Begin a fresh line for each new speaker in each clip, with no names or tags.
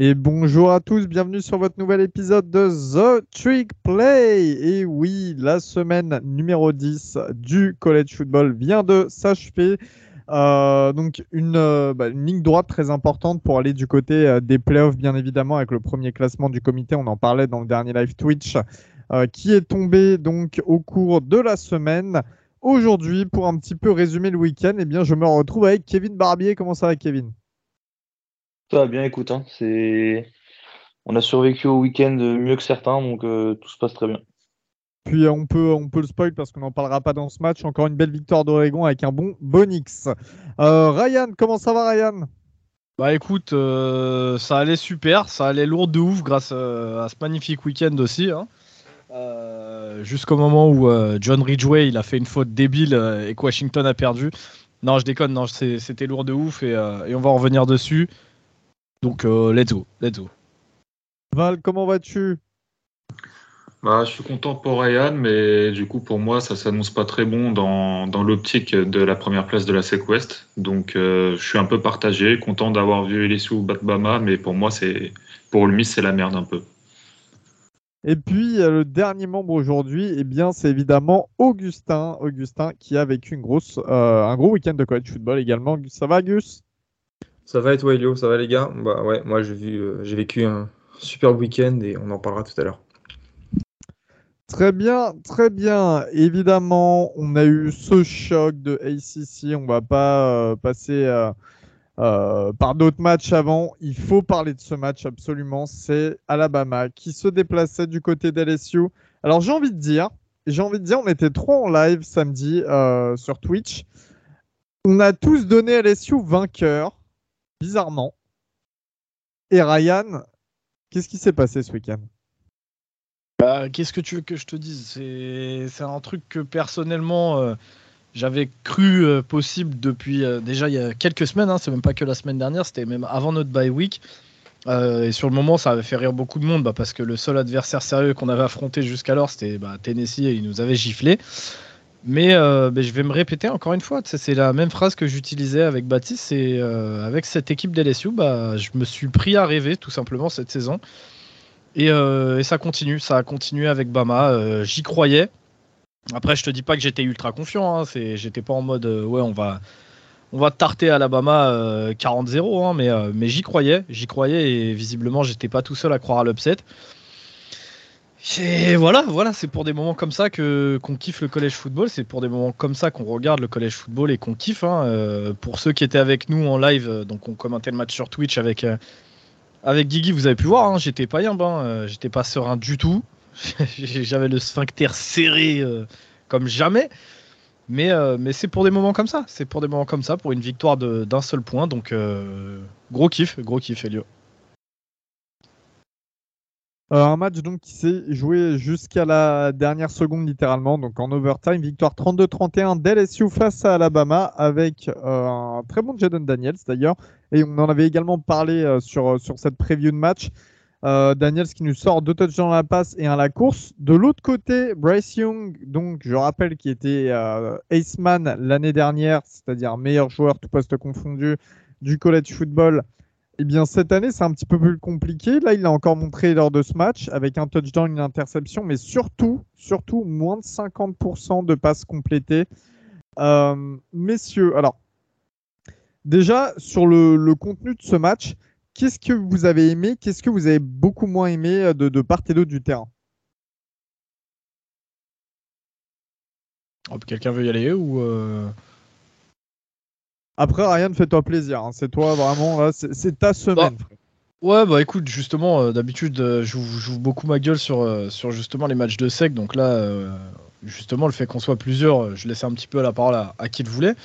Et bonjour à tous, bienvenue sur votre nouvel épisode de The Trick Play. Et oui, la semaine numéro 10 du college football vient de s'achever. Euh, donc une, euh, bah, une, ligne droite très importante pour aller du côté euh, des playoffs, bien évidemment, avec le premier classement du comité. On en parlait dans le dernier live Twitch, qui est tombé donc au cours de la semaine. Aujourd'hui, pour un petit peu résumer le week-end, eh bien, je me retrouve avec Kevin Barbier. Comment ça va, Kevin?
Ça va bien, écoute. Hein, c'est... On a survécu au week-end mieux que certains, donc euh, tout se passe très bien.
Puis on peut, on peut le spoil parce qu'on n'en parlera pas dans ce match. Encore une belle victoire d'Oregon avec un bon Bonix. Euh, Ryan, comment ça va, Ryan?
Bah écoute, euh, ça allait super, ça allait lourd de ouf grâce à ce magnifique week-end aussi. Hein. Jusqu'au moment où John Ridgway il a fait une faute débile et que Washington a perdu. Non, je déconne, non, c'était lourd de ouf et, et on va en revenir dessus. Donc, euh, let's go, let's go.
Val, comment vas-tu?
Bah, je suis content pour Ryan, mais du coup, pour moi, ça s'annonce pas très bon dans, dans l'optique de la première place de la SEC West. Donc, euh, je suis un peu partagé, content d'avoir vu LSU battre Bama, mais pour moi, c'est pour le Miss, c'est la merde un peu.
Et puis, le dernier membre aujourd'hui, eh bien, c'est évidemment Augustin. Augustin qui a vécu une grosse, euh, un gros week-end de college football également. Ça va, Gus?
Ça va et toi, Elio? Ça va, les gars? Bah ouais, moi j'ai vu, euh, j'ai vécu un super week-end et on en parlera tout à l'heure.
Très bien, très bien. Évidemment, on a eu ce choc de ACC. On va pas euh, passer euh, par d'autres matchs avant. Il faut parler de ce match absolument. C'est Alabama qui se déplaçait du côté d'LSU. Alors j'ai envie de dire, j'ai envie de dire, on était trois en live samedi sur Twitch. On a tous donné LSU vainqueur bizarrement. Et Ryan, qu'est-ce qui s'est passé ce week-end?
Bah, Qu'est-ce que tu veux que je te dise? C'est un truc que personnellement, euh, j'avais cru euh, possible depuis euh, déjà il y a quelques semaines. Hein, c'est même pas que la semaine dernière, c'était même avant notre bye week. et sur le moment, ça avait fait rire beaucoup de monde bah, parce que le seul adversaire sérieux qu'on avait affronté jusqu'alors, c'était bah, Tennessee et ils nous avaient giflé. Mais euh, ben, je vais me répéter encore une fois, c'est la même phrase que j'utilisais avec Baptiste, c'est euh, avec cette équipe d'LSU, bah, je me suis pris à rêver tout simplement cette saison. Et, euh, ça continue, ça a continué avec Bama, j'y croyais. Après, je te dis pas que j'étais ultra confiant, hein, j'étais pas en mode ouais, on va, on va tarter Alabama 40-0, hein, mais, mais j'y croyais, j'y croyais et visiblement j'étais pas tout seul à croire à l'upset. Et voilà, voilà, c'est pour des moments comme ça que qu'on kiffe le collège football. C'est pour des moments comme ça qu'on regarde le collège football et qu'on kiffe. Hein. Euh, pour ceux qui étaient avec nous en live, euh, donc on commentait le match sur Twitch avec euh, avec Guigui, vous avez pu voir, hein, j'étais pas yimbe, hein, j'étais pas serein du tout. J'avais le sphincter serré comme jamais. Mais, mais c'est pour des moments comme ça. C'est pour des moments comme ça, pour une victoire d'un seul point. Donc gros kiff, gros kiff, Elio.
Euh, un match donc qui s'est joué jusqu'à la dernière seconde littéralement, donc en overtime, victoire 32-31 d'LSU face à Alabama avec euh, un très bon Jaden Daniels d'ailleurs, et on en avait également parlé euh, sur, sur cette preview de match. Daniels qui nous sort deux touchdowns dans la passe et un à la course. De l'autre côté, Bryce Young, donc je rappelle qui était Aceman l'année dernière, c'est-à-dire meilleur joueur tout poste confondu du college football, eh bien, cette année, c'est un petit peu plus compliqué. Là, il l'a encore montré lors de ce match avec un touchdown, une interception, mais surtout, surtout, moins de 50% de passes complétées. Euh, messieurs, alors, déjà, sur le, contenu de ce match, qu'est-ce que vous avez aimé Qu'est-ce que vous avez beaucoup moins aimé euh, de, part et d'autre du terrain?
Quelqu'un veut y aller ou euh,
après, Ryan, fais-toi plaisir. Hein. C'est toi vraiment, là, c'est ta semaine.
Bah, ouais, bah écoute, justement, euh, d'habitude, euh, je joue beaucoup ma gueule sur, euh, sur justement les matchs de sec. Donc là, justement, le fait qu'on soit plusieurs, je laissais un petit peu la parole à, qui le voulait.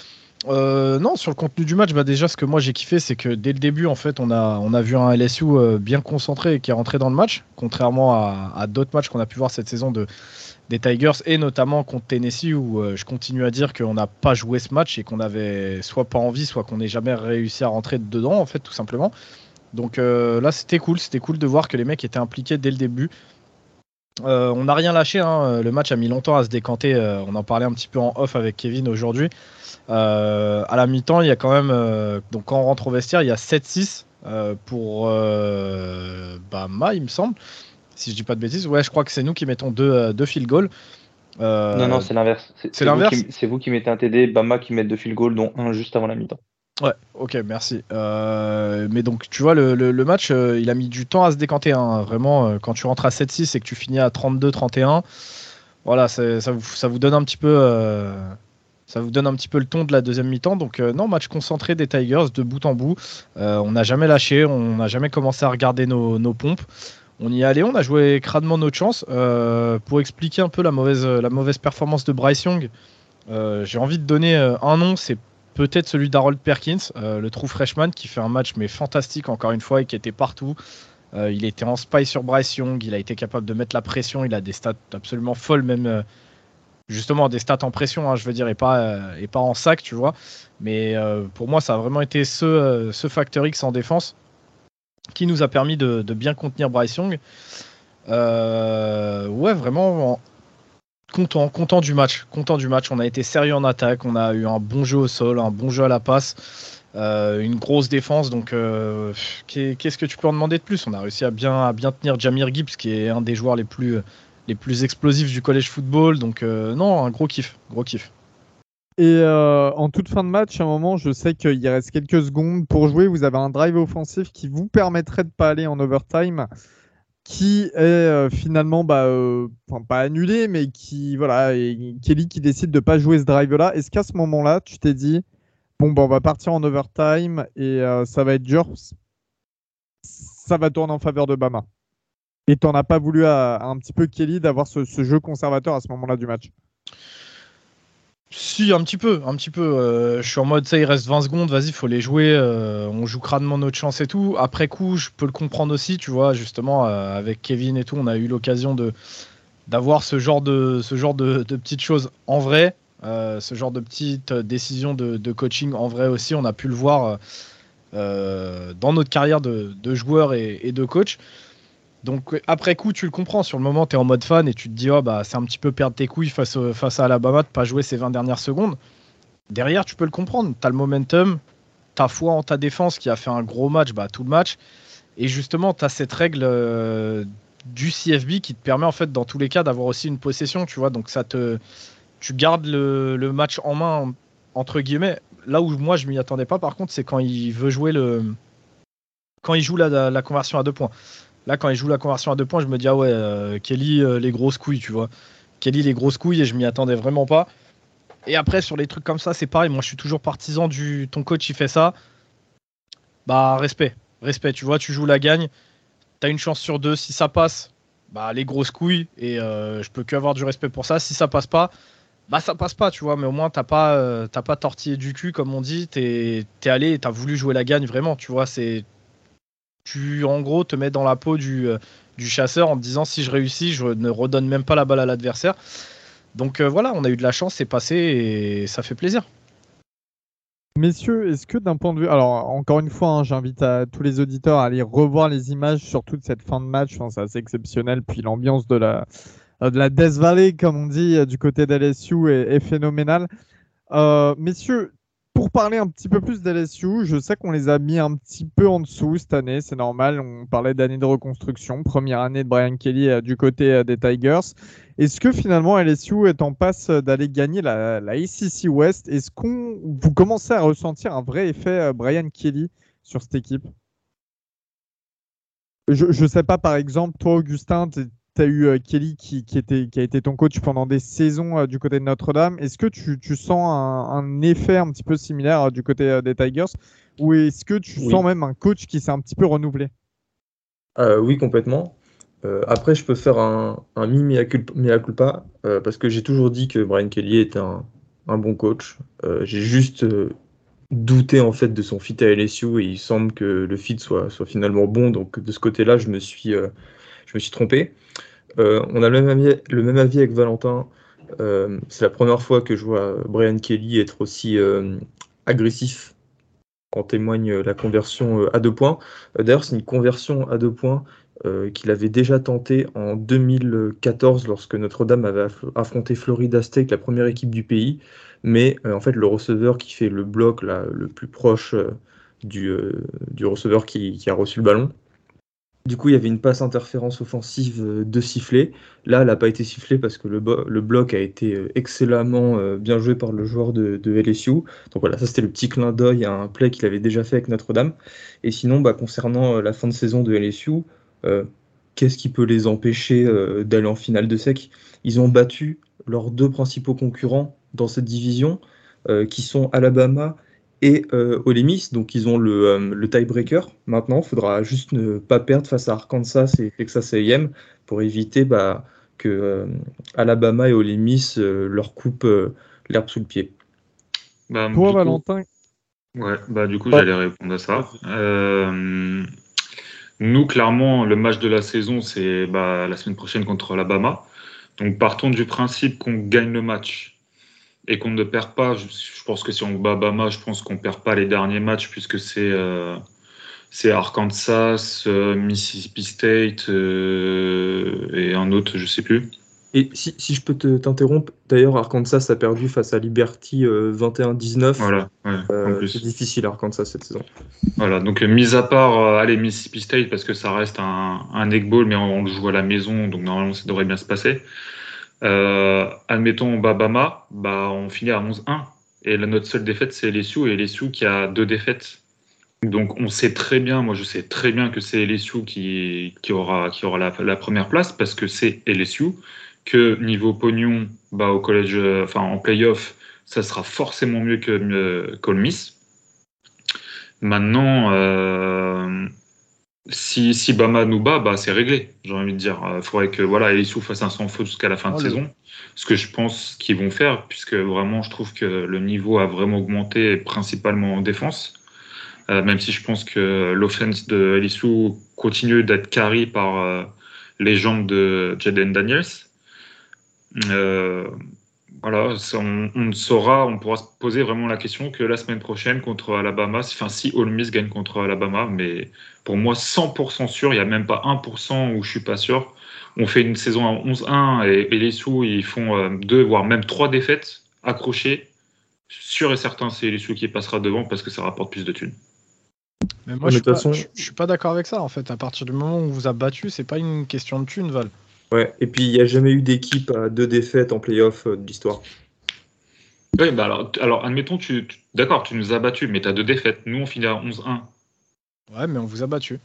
Non, sur le contenu du match, bah déjà, ce que moi j'ai kiffé, c'est que dès le début, en fait, on a, vu un LSU bien concentré qui est rentré dans le match, contrairement à, d'autres matchs qu'on a pu voir cette saison de, des Tigers et notamment contre Tennessee où euh, je continue à dire qu'on n'a pas joué ce match et qu'on avait soit pas envie, soit qu'on n'ait jamais réussi à rentrer dedans en fait tout simplement. Donc euh, là c'était cool, c'était cool de voir que les mecs étaient impliqués dès le début. Euh, on n'a rien lâché, hein. le match a mis longtemps à se décanter, on en parlait un petit peu en off avec Kevin aujourd'hui. à la mi-temps, il y a quand même, donc quand on rentre au vestiaire, il y a 7-6 pour Bama, il me semble. Si je dis pas de bêtises, ouais, je crois que c'est nous qui mettons deux, deux field goals.
non, non, c'est l'inverse.
C'est l'inverse.
C'est vous qui mettez un TD, Bama qui met deux field goals, dont un juste avant la mi-temps.
Ouais, ok, merci. Euh, mais donc, tu vois, le, match, euh, il a mis du temps à se décanter. Hein. Vraiment, euh, quand tu rentres à 7-6 et que tu finis à 32-31, voilà, ça vous, ça vous, donne un petit peu. ça vous donne un petit peu le ton de la deuxième mi-temps. Donc, non, match concentré des Tigers de bout en bout. on n'a jamais lâché, on n'a jamais commencé à regarder nos, nos, pompes. On y est allé, on a joué crânement notre chance. pour expliquer un peu la mauvaise, la mauvaise performance de Bryce Young, j'ai envie de donner un nom, c'est peut-être celui d'Harold Perkins, euh, le true freshman, qui fait un match mais fantastique encore une fois et qui était partout. Euh, il était en spy sur Bryce Young, il a été capable de mettre la pression, il a des stats absolument folles, même euh, justement des stats en pression, hein, je veux dire, et pas, et pas en sac, tu vois. Mais pour moi, ça a vraiment été ce, ce facteur X en défense qui nous a permis de, de bien contenir Bryce Young. ouais, vraiment, content, content du match. Content du match. On a été sérieux en attaque. On a eu un bon jeu au sol, un bon jeu à la passe, euh, une grosse défense. Donc, euh, qu'est-ce que tu peux en demander de plus? On a réussi à bien, à bien tenir Jamir Gibbs, qui est un des joueurs les plus, explosifs du collège football. Donc, euh, non, un gros kiff. Gros kiff.
Et en toute fin de match, à un moment, je sais qu'il reste quelques secondes pour jouer. Vous avez un drive offensif qui vous permettrait de pas aller en overtime qui est euh, finalement bah, euh, pas annulé, mais qui voilà, Kelly qui décide de pas jouer ce drive-là. Est-ce qu'à ce, moment-là, tu t'es dit bon bah, on va partir en overtime et euh, ça va être dur, ça va tourner en faveur de Bama. Et t'en as pas voulu à, un petit peu Kelly d'avoir ce, jeu conservateur à ce moment-là du match?
Si, un petit peu, un petit peu. Euh, je suis en mode, ça, il reste 20 secondes, vas-y, faut les jouer. Euh, on joue crânement notre chance et tout. Après coup, je peux le comprendre aussi, tu vois, justement, euh, avec Kevin et tout, on a eu l'occasion de d'avoir ce genre de ce genre de, petites choses en vrai, ce genre de petites décisions de, coaching en vrai aussi. On a pu le voir dans notre carrière de, joueur et, et de coach. Donc après coup, tu le comprends. Sur le moment, tu es en mode fan et tu te dis, oh, bah, c'est un petit peu perdre tes couilles face, face à Alabama de pas jouer ces 20 dernières secondes. Derrière, tu peux le comprendre. Tu as le momentum, ta foi en ta défense qui a fait un gros match, bah, tout le match. Et justement, tu as cette règle euh, du CFB qui te permet en fait dans tous les cas d'avoir aussi une possession, tu vois. Donc ça te, tu gardes le, match en main entre guillemets. Là où moi je m'y attendais pas, par contre, c'est quand il veut jouer le, quand il joue la conversion à deux points. Là, quand il joue la conversion à deux points, je me dis, ah ouais, euh, Kelly, euh, les grosses couilles, tu vois. Kelly, les grosses couilles, et je m'y attendais vraiment pas. Et après, sur les trucs comme ça, c'est pareil. Moi, je suis toujours partisan du ton coach, il fait ça. Bah, respect. Respect. Tu vois, tu joues la gagne. T'as une chance sur deux. Si ça passe, bah, les grosses couilles. Et euh, je peux que avoir du respect pour ça. Si ça passe pas, bah, ça passe pas, tu vois. Mais au moins, t'as pas, tortillé du cul, comme on dit. T'es es allé t'as voulu jouer la gagne vraiment, tu vois. Tu en gros te mets dans la peau du, euh, du, chasseur en te disant si je réussis, je ne redonne même pas la balle à l'adversaire. Donc euh, voilà, on a eu de la chance, c'est passé et ça fait plaisir.
Messieurs, est-ce que d'un point de vue. Alors, encore une fois, hein, j'invite tous les auditeurs à aller revoir les images, surtout de cette fin de match. c'est assez exceptionnel. Puis l'ambiance de la, de la Death Valley, comme on dit, du côté d'LSU est, est phénoménale. Euh, messieurs, pour parler un petit peu plus d'LSU, je sais qu'on les a mis un petit peu en dessous cette année, c'est normal. On parlait d'année de reconstruction, première année de Brian Kelly euh, du côté euh, des Tigers. Est-ce que finalement LSU est en passe d'aller gagner la, la ACC West? Est-ce qu'on vous commencez à ressentir un vrai effet euh, Brian Kelly sur cette équipe? Je ne sais pas, par exemple, toi, Augustin, tu as eu euh, Kelly qui, était, qui a été ton coach pendant des saisons euh, du côté de Notre-Dame. Est-ce que tu, sens un, effet un petit peu similaire euh, du côté des Tigers? Ou est-ce que tu sens même un coach qui s'est un petit peu renouvelé?
Oui, complètement. après, je peux faire un, un mi mea culpa, parce que j'ai toujours dit que Brian Kelly était un, bon coach. j'ai juste douté en fait de son fit à LSU et il semble que le fit soit, soit finalement bon. Donc de ce côté-là, je me suis je me suis trompé. Euh, on a le même, avis, avec Valentin. Euh, c'est la première fois que je vois Brian Kelly être aussi euh, agressif. En témoigne la conversion à deux points. D'ailleurs, c'est une conversion à deux points qu'il avait déjà tenté en 2014 lorsque Notre-Dame avait affronté Florida State, la première équipe du pays. Mais en fait, le receveur qui fait le bloc le plus proche du, receveur qui, a reçu le ballon. Du coup, il y avait une passe interférence offensive de sifflet. Là, elle n'a pas été sifflée parce que le, bloc a été excellemment bien joué par le joueur de, LSU. Donc voilà, ça c'était le petit clin d'œil à un play qu'il avait déjà fait avec Notre-Dame. Et sinon, bah, concernant la fin de saison de LSU, qu'est-ce qui peut les empêcher d'aller en finale de sec? Ils ont battu leurs deux principaux concurrents dans cette division, euh, qui sont Alabama et euh, Ole Miss. Donc ils ont le, euh, le tiebreaker. Maintenant, il faudra juste ne pas perdre face à Arkansas et Texas A&M pour éviter bah, que Alabama et Ole Miss leur coupent l'herbe sous le pied.
Bah, Toi, Valentin.
Ouais, bah du coup, j'allais répondre à ça. nous, clairement, le match de la saison, c'est bah, la semaine prochaine contre Alabama. Donc partons du principe qu'on gagne le match et qu'on ne perd pas. Je, pense que si on bat Bama, je pense qu'on ne perd pas les derniers matchs puisque c'est euh, Arkansas, euh, Mississippi State euh, et un autre, je sais plus.
Et si, si je peux t'interrompre, d'ailleurs, Arkansas a perdu face à Liberty 21-19.
Voilà,
c'est difficile Arkansas cette saison.
Voilà, donc mis à part, allez, Mississippi State, parce que ça reste un, un egg ball, mais on, le joue à la maison, donc normalement ça devrait bien se passer. Euh, admettons Bama, bah, on finit à 11-1. Et notre seule défaite, c'est LSU, et LSU qui a deux défaites. Donc on sait très bien, moi je sais très bien que c'est LSU qui, qui aura, qui aura la, première place, parce que c'est LSU, que niveau pognon, bah, au collège, enfin en playoff, ça sera forcément mieux que euh, Miss. Maintenant, euh, si, si Bama nous bat, bah, c'est réglé. J'ai envie de dire. Il faudrait que voilà, LSU fasse un sans faute jusqu'à la fin de oh, saison. Ce que je pense qu'ils vont faire, puisque vraiment, je trouve que le niveau a vraiment augmenté, principalement en défense. Euh, même si je pense que l'offense de LSU continue d'être carré par euh, les jambes de Jaden Daniels. Euh, voilà, on, on, saura, on pourra se poser vraiment la question que la semaine prochaine contre Alabama, enfin si Ole Miss gagne contre Alabama, mais pour moi 100% sûr, il n'y a même pas 1% où je suis pas sûr. On fait une saison à 11-1 et, les sous ils font euh, deux voire même trois défaites accrochées. Sûr et certain, c'est les sous qui passera devant parce que ça rapporte plus de thunes.
Mais moi, je, suis pas, je, suis pas d'accord avec ça. En fait, à partir du moment où on vous a battu, c'est pas une question de thunes, Val.
Ouais, et puis il n'y a jamais eu d'équipe à deux défaites en playoff euh, de l'histoire.
Oui, bah alors, alors admettons, tu, d'accord, tu nous as battus, mais tu as deux défaites. Nous, on finit à 11-1.
Ouais, mais on vous a battu.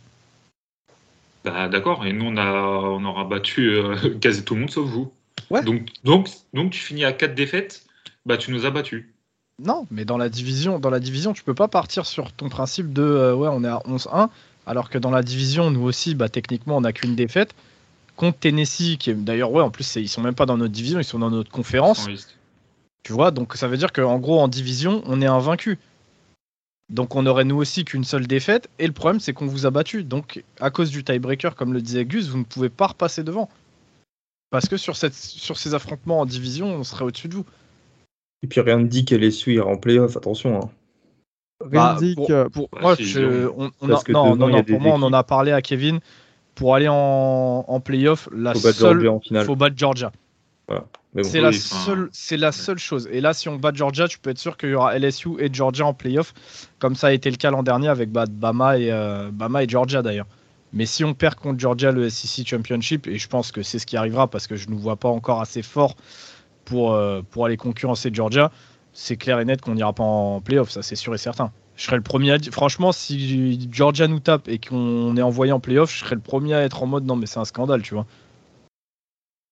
Bah d'accord, et nous, on, a, on aura battu euh, quasi tout le monde sauf vous.
Ouais.
Donc, donc, donc tu finis à quatre défaites, bah tu nous as battus.
Non, mais dans la division, dans la division, tu peux pas partir sur ton principe de euh, ouais, on est à 11-1, alors que dans la division, nous aussi, bah techniquement, on n'a qu'une défaite contre Tennessee, qui est d'ailleurs, ouais, en plus, ils sont même pas dans notre division, ils sont dans notre conférence. Tu vois, donc ça veut dire qu'en gros, en division, on est invaincu. Donc on aurait nous aussi qu'une seule défaite. Et le problème, c'est qu'on vous a battu. Donc à cause du tiebreaker, comme le disait Gus, vous ne pouvez pas repasser devant. Parce que sur, cette, sur ces affrontements en division, on serait au-dessus de vous.
Et puis rien ne dit qu'elle est ira en playoff, attention. Hein.
Rien ne dit que. Pour, moi, on, non, non, pour moi, on en a parlé à Kevin pour aller en, en playoff, la faut seule, faut battre Georgia. C'est la, seule, c'est la seule chose. Et là, si on bat Georgia, tu peux être sûr qu'il y aura LSU et Georgia en playoff, comme ça a été le cas l'an dernier avec Bama et, euh, Bama et Georgia d'ailleurs. Mais si on perd contre Georgia le SEC Championship, et je pense que c'est ce qui arrivera parce que je ne nous vois pas encore assez fort pour, euh, pour aller concurrencer Georgia, c'est clair et net qu'on n'ira pas en playoff, ça c'est sûr et certain je serais le premier à dire. Franchement, si Georgia nous tape et qu'on est envoyé en playoff, je serais le premier à être en mode non, mais c'est un scandale, tu vois.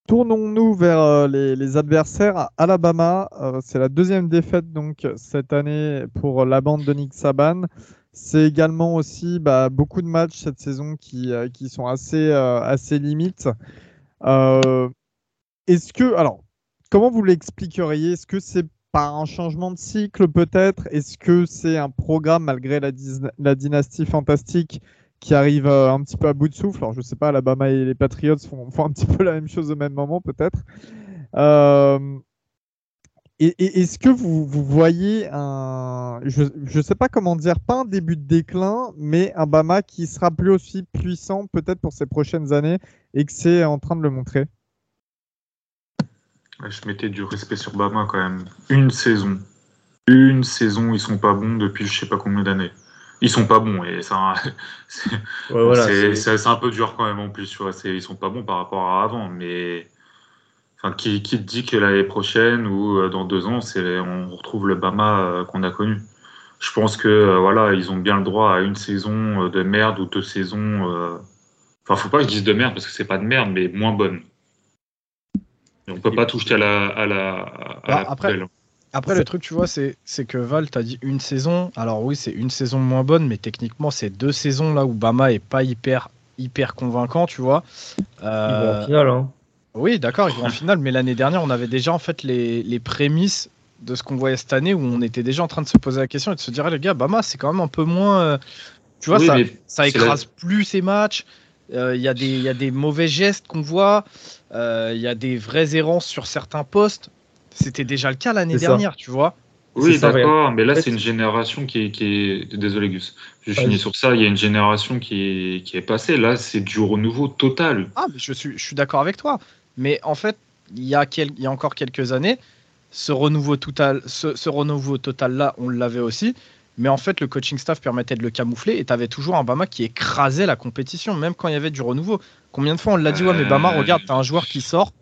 Tournons-nous vers euh, les, adversaires. Alabama, euh, c'est la deuxième défaite donc cette année pour la bande de Nick Saban. C'est également aussi bah, beaucoup de matchs cette saison qui, euh, sont assez, assez limites. Est-ce que, alors, comment vous l'expliqueriez? Est-ce que c'est par un changement de cycle peut-être? Est-ce que c'est un programme malgré la, la, dynastie fantastique qui arrive euh, un petit peu à bout de souffle? Alors je sais pas, Alabama et les Patriots font, un petit peu la même chose au même moment peut-être. Euh, est-ce que vous, vous, voyez un, je ne sais pas comment dire, pas un début de déclin, mais un Bama qui sera plus aussi puissant peut-être pour ces prochaines années et que c'est en train de le montrer?
Je mettais du respect sur Bama quand même. Une saison. Une saison, ils sont pas bons depuis je sais pas combien d'années. ils sont pas bons et ça, c'est
Ouais, voilà,
un peu dur quand même en plus. Tu vois, c'est- ils sont pas bons par rapport à avant, mais enfin, qui, qui te dit que l'année prochaine ou euh, dans deux ans, on retrouve le Bama euh, qu'on a connu. Je pense que euh, voilà, ils ont bien le droit à une saison de merde ou deux saisons. euh, Enfin, faut pas que je dise de merde parce que c'est pas de merde, mais moins bonne. Et on peut pas tout jeter à la, à la, à
Alors,
la
après-
poubelle.
Après, le truc, tu vois, c'est c'est que Val, t'as dit une saison. Alors oui, c'est une saison moins bonne, mais techniquement, c'est deux saisons là où Bama est pas hyper hyper convaincant, tu vois.
Ils vont
Euh,
en finale. Hein.
Oui, d'accord, ils vont en finale, mais l'année dernière, on avait déjà en fait les, les prémices de ce qu'on voyait cette année où on était déjà en train de se poser la question et de se dire, ah, les gars, Bama, c'est quand même un peu moins. euh, Tu vois,
Oui,
ça, ça écrase plus ses matchs. Euh, Il y, a des- il y a des mauvais gestes qu'on voit. Euh, Il y a des vraies errances sur certains postes. C'était déjà le cas l'année dernière, tu vois.
Oui, d'accord, mais là, c'est une génération qui est, qui est... Désolé, Gus. Je finis sur ça. Il y a une génération qui est, qui est passée. Là, c'est du renouveau total.
Ah, mais je suis, je suis d'accord avec toi. Mais en fait, il y, a quel- il y a encore quelques années, ce renouveau total, ce, ce renouveau total là, on l'avait aussi. Mais en fait, le coaching staff permettait de le camoufler et tu avais toujours un Bama qui écrasait la compétition, même quand il y avait du renouveau. Combien de fois on l'a dit, ouais, mais Bama,
Euh.
regarde, tu as un joueur qui sort,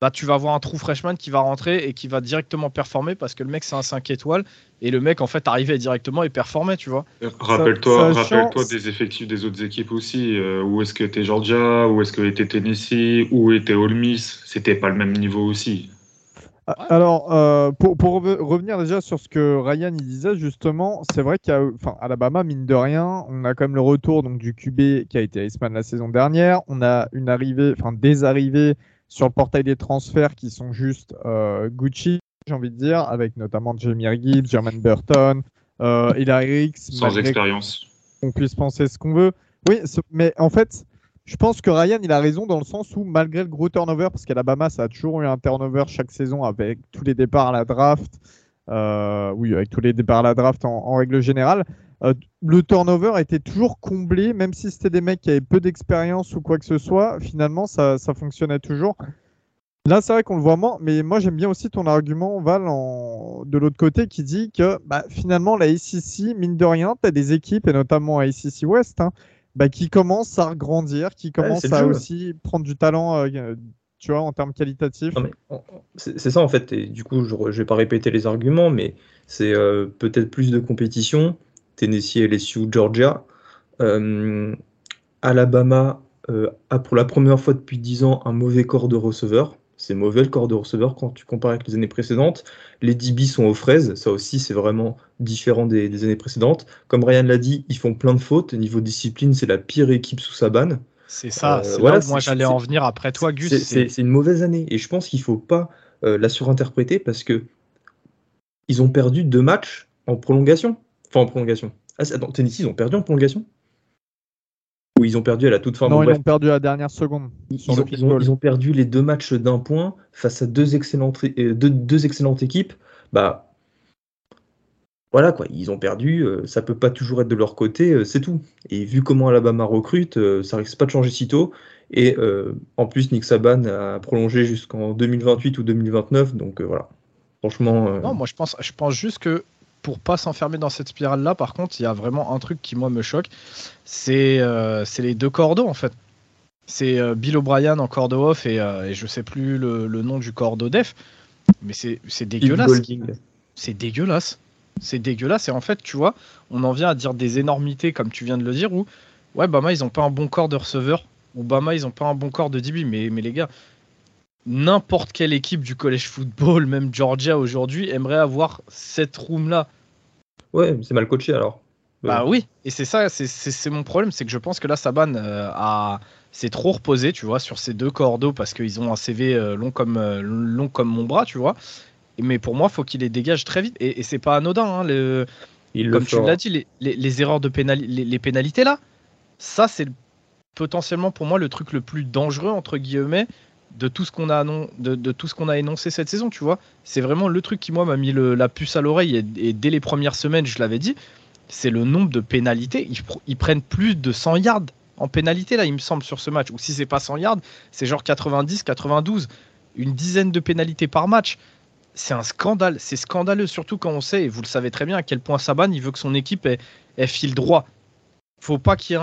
bah, tu vas avoir un true freshman qui va rentrer et qui va directement performer parce que le mec, c'est un 5 étoiles et le mec, en fait, arrivait directement et performait, tu vois.
Rappelle-toi
sachant-
rappelle-toi des effectifs des autres équipes aussi. Euh, où est-ce que était Georgia Où est-ce que était Tennessee Où était Ole Miss C'était pas le même niveau aussi.
Ah, Alors, euh, pour, pour reve- revenir déjà sur ce que Ryan il disait, justement, c'est vrai qu'à Alabama, mine de rien, on a quand même le retour donc, du QB qui a été Iceman la saison dernière. On a une arrivée, enfin des arrivées sur le portail des transferts qui sont juste euh, Gucci, j'ai envie de dire, avec notamment Jamie Gibbs, Jermaine Burton, euh, Hilary Ricks,
Sans expérience.
qu'on puisse penser ce qu'on veut. Oui, mais en fait, je pense que Ryan, il a raison dans le sens où, malgré le gros turnover, parce qu'Alabama, ça a toujours eu un turnover chaque saison avec tous les départs à la draft, euh, oui, avec tous les départs à la draft en, règle générale, euh, le turnover était toujours comblé, même si c'était des mecs qui avaient peu d'expérience ou quoi que ce soit, finalement, ça, ça fonctionnait toujours. Là, c'est vrai qu'on le voit moins, mais moi j'aime bien aussi ton argument, Val, de l'autre côté, qui dit que bah, finalement la ACC, mine de rien, tu des équipes, et notamment ACC West, hein, bah, qui commencent à grandir, qui
le
à
jeu.
aussi prendre du talent, euh, tu vois, en termes qualitatifs.
C'est ça en fait, et du coup je ne vais pas répéter les arguments, mais c'est euh, peut-être plus de compétition, Tennessee, LSU, Georgia, Euh, Alabama euh, a pour la première fois depuis 10 ans un mauvais corps de receveur, c'est mauvais le corps de receveur quand tu compares avec les années précédentes, les DB sont aux fraises, ça aussi c'est vraiment différent des, des années précédentes, comme Ryan l'a dit, ils font plein de fautes, niveau discipline c'est la pire équipe sous sa banne,
C'est ça,
Euh,
c'est
voilà,
là où moi j'allais en venir après toi, Gus.
c'est- une mauvaise année et je pense qu'il faut pas euh, la surinterpréter parce que ils ont perdu deux matchs en prolongation. Enfin, en prolongation. Ah, attends, Tennessee, ils ont perdu en prolongation Ou ils ont perdu à la toute fin
non,
bon,
ils
bref.
l'ont perdu à la dernière seconde.
Ils,
sur
ils
le
ont, ils ont- ils ont perdu les deux matchs d'un point face à deux excellentes, euh, deux, deux excellentes équipes. Bah, voilà quoi, ils ont perdu. euh, ça peut pas toujours être de leur côté, euh, c'est tout. Et vu comment Alabama recrute, euh, ça risque pas de changer si tôt. Et euh, en plus, Nick Saban a prolongé jusqu'en 2028 ou 2029, donc euh, voilà. Franchement, euh,
Non, moi je pense, je pense juste que pour pas s'enfermer dans cette spirale-là, par contre, il y a vraiment un truc qui moi me choque, c'est euh, c'est les deux cordeaux en fait. C'est euh, Bill O'Brien en cordeau off et, euh, et je sais plus le, le nom du cordeau def, mais c'est dégueulasse. C'est dégueulasse. C'est dégueulasse et en fait, tu vois, on en vient à dire des énormités comme tu viens de le dire où ouais, Bama ils ont pas un bon corps de receveur ou Bama ils ont pas un bon corps de DB, mais mais les gars, n'importe quelle équipe du college football, même Georgia aujourd'hui, aimerait avoir cette room là.
Ouais, c'est mal coaché alors.
Bah oui, et c'est ça, c'est- mon problème, c'est que je pense que là, Saban euh, a s'est trop reposé, tu vois, sur ces deux cordeaux parce qu'ils ont un CV euh, long comme euh, long comme mon bras, tu vois. Mais pour moi, faut qu'il les dégage très vite. Et, et c'est pas anodin, hein, le,
Il le
comme tu l'as dit, les, les- les erreurs de pénali- les, les pénalités là, ça c'est le- potentiellement pour moi le truc le plus dangereux entre guillemets de tout ce qu'on a énoncé cette saison, tu vois. C'est vraiment le truc qui moi m'a mis la puce à l'oreille et, dès les premières semaines, je l'avais dit, c'est le nombre de pénalités. Ils, pr- ils prennent plus de 100 yards en pénalité là, il me semble sur ce match. Ou si c'est pas 100 yards, c'est genre 90, 92, une dizaine de pénalités par match. c'est un scandale. C'est scandaleux, surtout quand on sait, et vous le savez très bien, à quel point Saban, il veut que son équipe ait, file droit. Faut pas qu'il y ait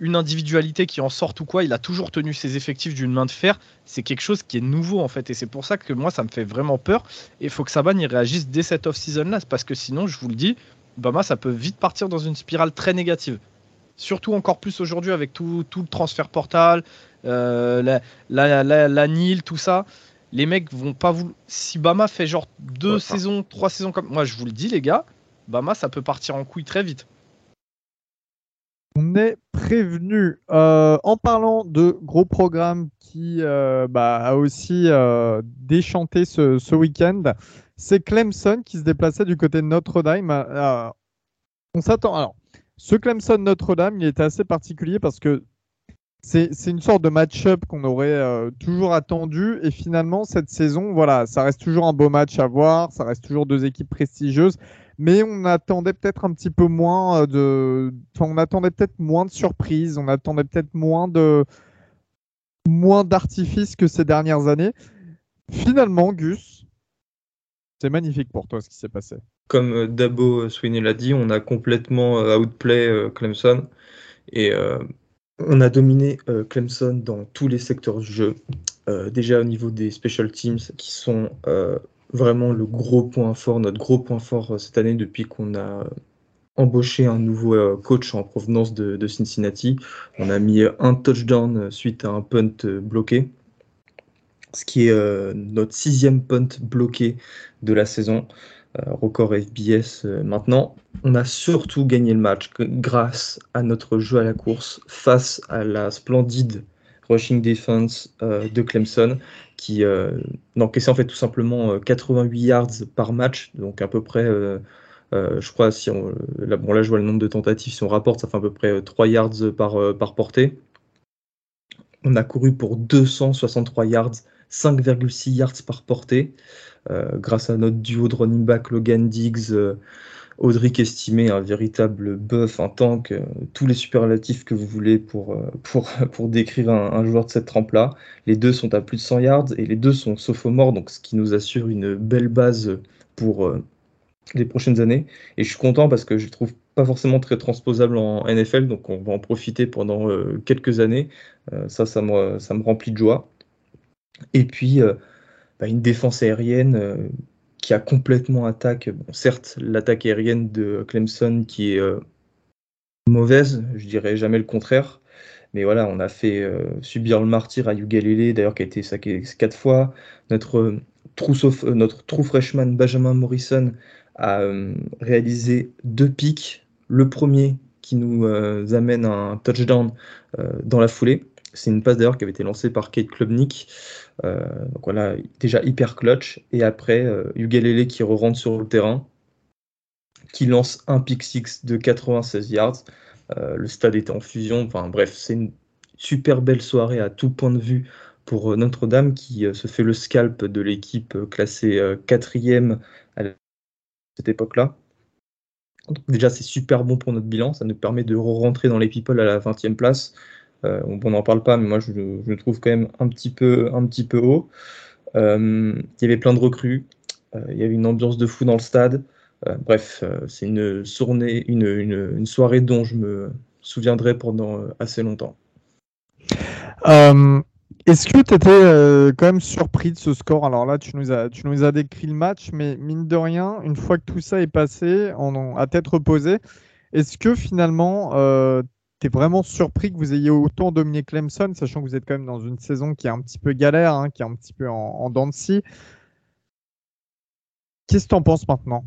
une individualité qui en sorte ou quoi. Il a toujours tenu ses effectifs d'une main de fer. C'est quelque chose qui est nouveau en fait. Et c'est pour ça que moi, ça me fait vraiment peur. Et il faut que Saban y réagisse dès cette off-season-là. Parce que sinon, je vous le dis, Bama, ça peut vite partir dans une spirale très négative. Surtout encore plus aujourd'hui avec tout, le transfert portal, euh, la, la, la, NIL, tout ça les mecs vont pas vous. Si Bama fait genre deux saisons, trois saisons comme. Moi, je vous le dis, les gars, Bama, ça peut partir en couille très vite.
On est prévenu. Euh, en parlant de gros programmes qui euh, bah, a aussi euh, déchanté ce, ce week-end, c'est Clemson qui se déplaçait du côté de Notre-Dame. on s'attend. Alors, ce Clemson Notre-Dame, il était assez particulier parce que c'est une sorte de match-up qu'on aurait toujours attendu. Et finalement, cette saison, voilà, ça reste toujours un beau match à voir. Ça reste toujours deux équipes prestigieuses. Mais on attendait peut-être un petit peu moins euh, de. On attendait peut-être moins de surprises. On attendait peut-être moins de. moins d'artifices que ces dernières années. Finalement, Gus, c'est magnifique pour toi ce qui s'est passé.
Comme euh, Dabo Sweeney l'a dit, on a complètement outplay Clemson. Et on a dominé euh, Clemson dans tous les secteurs du jeu. Euh, déjà au niveau des special teams qui sont euh, vraiment le gros point fort, notre gros point fort cette année depuis qu'on a embauché un nouveau coach en provenance de, Cincinnati. On a mis un touchdown suite à un punt bloqué, ce qui est notre sixième punt bloqué de la saison. Euh, record FBS euh, maintenant. On a surtout gagné le match grâce à notre jeu à la course face à la splendide rushing defense euh, de Clemson qui n'encaissait en fait tout simplement 88 yards par match, donc à peu près, je crois, si on, là, bon, là je vois le nombre de tentatives, si on rapporte, ça fait à peu près 3 yards par, par portée. On a couru pour 263 yards, 5,6 yards par portée. Euh, grâce à notre duo de running back Logan Diggs, euh, Audric estimé un véritable buff, un tank, euh, tous les superlatifs que vous voulez pour, pour décrire un, joueur de cette trempe-là. Les deux sont à plus de 100 yards et les deux sont sophomores, donc ce qui nous assure une belle base pour les prochaines années. Et je suis content parce que je trouve pas forcément très transposable en NFL, donc on va en profiter pendant quelques années. ça, ça me, remplit de joie. Et puis, bah, une défense aérienne euh, qui a complètement attaqué. Bon, certes, l'attaque aérienne de Clemson qui est euh, mauvaise, je dirais jamais le contraire. Mais voilà, on a fait euh, subir le martyr à Ugalele, d'ailleurs qui a été saqué quatre fois. Notre trou, notre trou freshman Benjamin Morrison a réalisé deux pics. Le premier qui nous amène un touchdown dans la foulée. C'est une passe d'ailleurs qui avait été lancée par Kate Klubnik. Euh, donc voilà, déjà hyper clutch. Et après, euh, Ugalele qui re rentre sur le terrain, qui lance un pick six de 96 yards. Euh, le stade était en fusion. Enfin bref, c'est une super belle soirée à tout point de vue pour Notre-Dame qui se fait le scalp de l'équipe classée quatrième à cette époque-là. Déjà, c'est super bon pour notre bilan. Ça nous permet de re-rentrer dans les people à la 20e place. Euh, on n'en parle pas, mais moi je, le trouve quand même un petit peu, un petit peu haut. Euh, il y avait plein de recrues, euh, il y avait une ambiance de fou dans le stade. bref, c'est une, une, soirée dont je me souviendrai pendant assez longtemps.
Est-ce que tu étais quand même surpris de ce score? Alors là, tu nous, as, tu nous as décrit le match, mais mine de rien, une fois que tout ça est passé, on, à tête reposée, est-ce que finalement, tu vraiment surpris que vous ayez autant dominé Clemson, sachant que vous êtes quand même dans une saison qui est un petit peu galère, hein, qui est un petit peu en, en dents de scie. Qu'est-ce que tu en penses maintenant?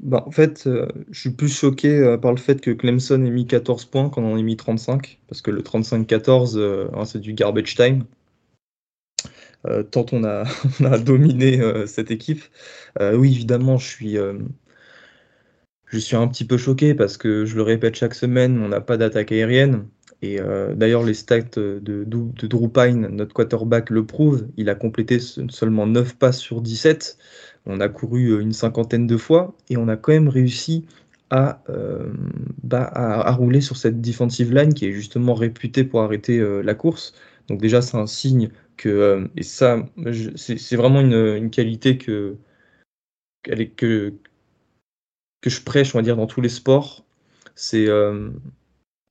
Bah, en fait, euh, je suis plus choqué euh, par le fait que Clemson ait mis 14 points quand on ait mis 35, parce que le 35-14, euh, hein, c'est du garbage time. tant on on a dominé cette équipe. oui, évidemment, je suis, je suis un petit peu choqué parce que je le répète chaque semaine, on n'a pas d'attaque aérienne. Et euh, d'ailleurs, les stats de, de, notre quarterback, le prouvent. Il a complété seulement 9 passes sur 17. On a couru euh, une cinquantaine de fois et on a quand même réussi à, euh, bah, à, rouler sur cette defensive line qui est justement réputée pour arrêter la course. Donc déjà, c'est un signe que, et ça, c'est vraiment une, qualité que, que je prêche, on va dire, dans tous les sports, c'est euh,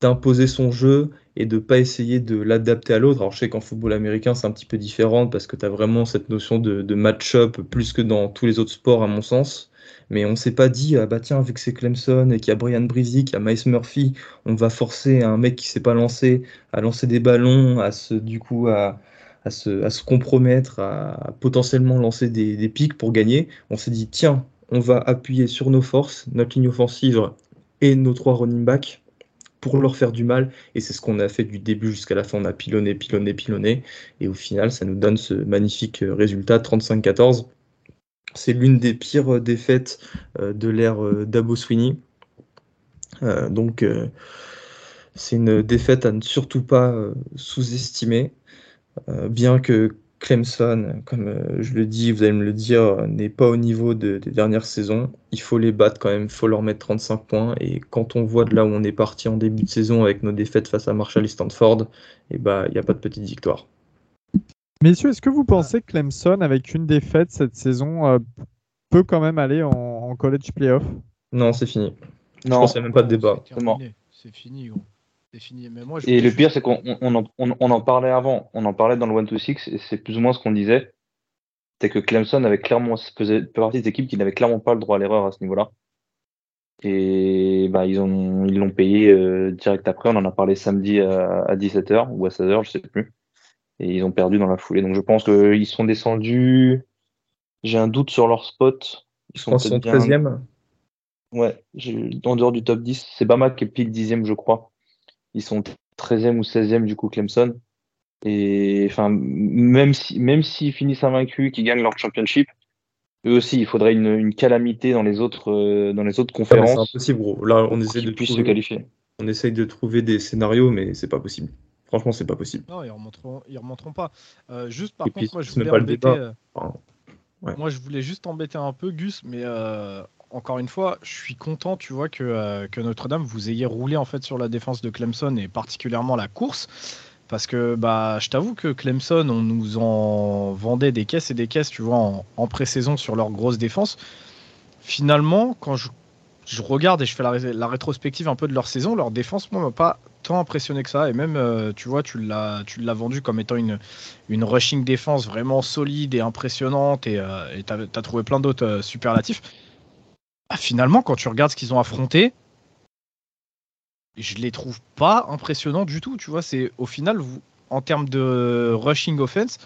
d'imposer son jeu et de pas essayer de l'adapter à l'autre. Alors je sais qu'en football américain c'est un petit peu différent parce que tu as vraiment cette notion de, match-up plus que dans tous les autres sports à mon sens. Mais on s'est pas dit, ah bah tiens, vu que c'est Clemson et qu'il y a Brian Brizy, qu'il y a Miles Murphy, on va forcer un mec qui s'est pas lancé à lancer des ballons, à se, du coup, à, à, se, à se compromettre, à, potentiellement lancer des, des pics pour gagner. On s'est dit, tiens, on va appuyer sur nos forces, notre ligne offensive et nos trois running backs pour leur faire du mal. Et c'est ce qu'on a fait du début jusqu'à la fin. On a pilonné, pilonné, pilonné. Et au final, ça nous donne ce magnifique résultat 35-14. C'est l'une des pires défaites euh, de l'ère euh, d'Abo Sweeney. Euh, donc, c'est une défaite à ne surtout pas sous-estimer. bien que Clemson, comme euh, je le dis, vous allez me le dire, n'est pas au niveau des dernières saisons. Il faut les battre quand même, il faut leur mettre 35 points. Et quand on voit de là où on est parti en début de saison avec nos défaites face à Marshall et Stanford, eh ben, il n'y a pas de petite victoire.
Messieurs, est-ce que vous pensez que Clemson, avec une défaite cette saison, euh, peut quand même aller en, college playoff?
Non, c'est fini. Non, je pense qu'il n'y a même pas de débat.
C'est fini, gros.
Et le pire, c'est qu'on en parlait avant. On en parlait dans le 1-2-6 et c'est plus ou moins ce qu'on disait. C'est que Clemson avait clairement, faisait partie des équipes qui n'avaient clairement pas le droit à l'erreur à ce niveau-là. Et bah, ils ont, ils l'ont payé euh, direct après. On en a parlé samedi à, 17h ou à 16h, je sais plus. Et ils ont perdu dans la foulée. Donc je pense qu'ils sont descendus. J'ai un doute sur leur spot.
Ils sont, 13e.
Ouais, en dehors du top 10. C'est Bama qui est pile 10e, je crois. Ils sont 13e ou 16e du coup Clemson. Et enfin, même si même s'ils finissent invaincus, qu'ils gagnent leur championship, eux aussi, il faudrait une, calamité dans les autres euh, dans les autres conférences. c'est
impossible, gros. Là, on essaie de
trouver, se qualifier.
On essaye de trouver des scénarios, mais c'est pas possible. Franchement, c'est pas possible.
Non, ils remonteront, ils remonteront pas. Euh, juste par contre, moi, je voulais embêter. Euh, moi, je voulais juste embêter un peu Gus, mais encore une fois, je suis content, tu vois, euh, que, Notre-Dame vous ayez roulé en fait sur la défense de Clemson et particulièrement la course. Parce que bah, je t'avoue que Clemson, on nous en vendait des caisses et des caisses, tu vois, en, en pré-saison sur leur grosse défense. Finalement, quand je, regarde et je fais la, rétrospective un peu de leur saison, leur défense, moi, m'a pas tant impressionné que ça. Et même, euh, tu vois, tu l'as, vendu comme étant une, une rushing défense vraiment solide et impressionnante. Et euh, tu as, trouvé plein d'autres superlatifs. Ah, finalement, quand tu regardes ce qu'ils ont affronté, je les trouve pas impressionnants du tout. Tu vois, c'est au final, vous, en termes de rushing offense,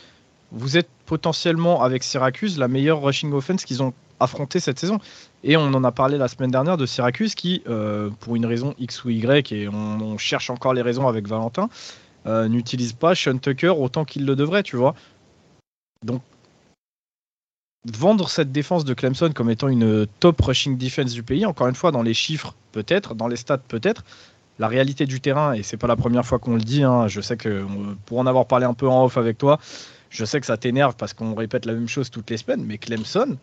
vous êtes potentiellement avec Syracuse la meilleure rushing offense qu'ils ont affronté cette saison. Et on en a parlé la semaine dernière de Syracuse qui, euh, pour une raison X ou Y, et on, cherche encore les raisons avec Valentin, euh, n'utilise pas Sean Tucker autant qu'il le devrait, tu vois. Donc vendre cette défense de Clemson comme étant une top rushing defense du pays, encore une fois, dans les chiffres peut-être, dans les stats peut-être, la réalité du terrain, et c'est pas la première fois qu'on le dit, hein, je sais que pour en avoir parlé un peu en off avec toi, je sais que ça t'énerve parce qu'on répète la même chose toutes les semaines, mais Clemson,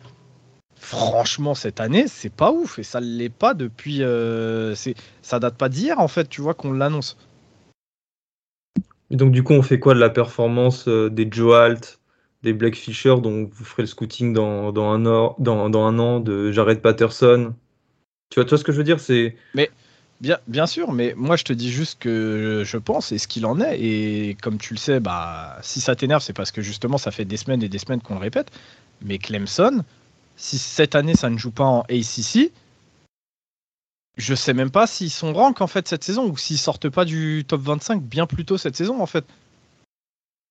franchement, cette année, c'est pas ouf, et ça ne l'est pas depuis. Euh, ça date pas d'hier, en fait, tu vois, qu'on l'annonce.
Et donc, du coup, on fait quoi de la performance euh, des Joe Alt, des Black Fisher dont vous ferez le scouting dans, un, an, dans, un an, de Jared Patterson. Tu vois, tu ce que je veux dire c'est...
Mais bien, bien sûr, mais moi je te dis juste que je pense et ce qu'il en est. Et comme tu le sais, bah, si ça t'énerve, c'est parce que justement ça fait des semaines et des semaines qu'on le répète. Mais Clemson, si cette année ça ne joue pas en ACC, je sais même pas s'ils sont rank en fait cette saison ou s'ils sortent pas du top 25 bien plus tôt cette saison en fait.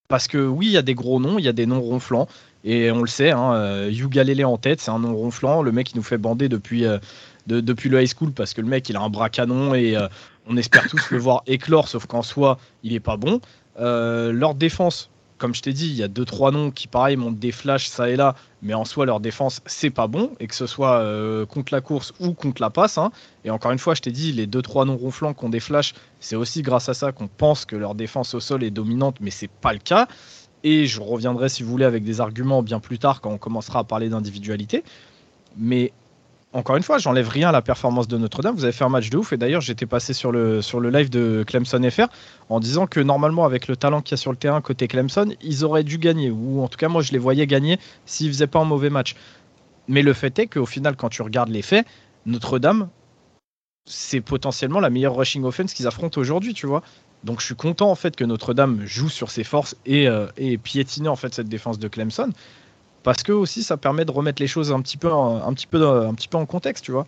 Parce que oui, il y a des gros noms, il y a des noms ronflants. Et on le sait, hein, euh, en tête, c'est un nom ronflant. Le mec, il nous fait bander depuis, euh, depuis le high school parce que le mec, il a un bras canon et euh, on espère tous le voir éclore, sauf qu'en soi, il est pas bon. leur défense, comme je t'ai dit, il y a deux trois noms qui pareil montent des flashs ça et là, mais en soi leur défense c'est pas bon et que ce soit euh, contre la course ou contre la passe. Hein. Et encore une fois, je t'ai dit les deux trois noms ronflants qui ont des flashs, c'est aussi grâce à ça qu'on pense que leur défense au sol est dominante, mais c'est pas le cas. Et je reviendrai si vous voulez avec des arguments bien plus tard quand on commencera à parler d'individualité. Mais encore une fois, j'enlève rien à la performance de Notre-Dame. Vous avez fait un match de ouf. Et d'ailleurs, j'étais passé sur le, live de Clemson FR en disant que normalement, avec le talent qu'il y a sur le terrain côté Clemson, ils auraient dû gagner. Ou en tout cas, moi, je les voyais gagner s'ils faisaient pas un mauvais match. Mais le fait est qu'au final, quand tu regardes les faits, Notre-Dame, c'est potentiellement la meilleure rushing offense qu'ils affrontent aujourd'hui, tu vois. Donc je suis content en fait que Notre-Dame joue sur ses forces et, euh, et piétiner en fait cette défense de Clemson parce que aussi ça permet de remettre les choses un petit peu, un, petit peu, un petit peu en contexte, tu vois.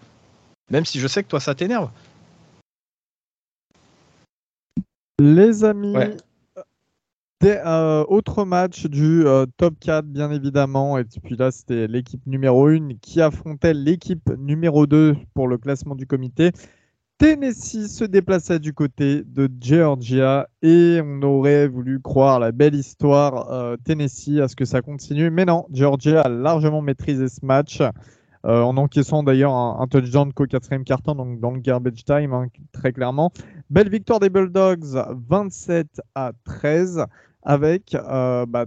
Même si je sais que toi ça t'énerve.
Les amis, euh, autre match du euh, top 4 bien évidemment, et puis là c'était l'équipe numéro 1 qui affrontait l'équipe numéro 2 pour le classement du comité. Tennessee se déplaçait du côté de Georgia et on aurait voulu croire la belle histoire euh, Tennessee à ce que ça continue. Mais non, Georgia a largement maîtrisé ce match euh, en encaissant d'ailleurs un, touchdown qu'au quatrième carton, donc dans le garbage time, hein, très clairement. Belle victoire des Bulldogs, 27 à 13, avec euh, bah,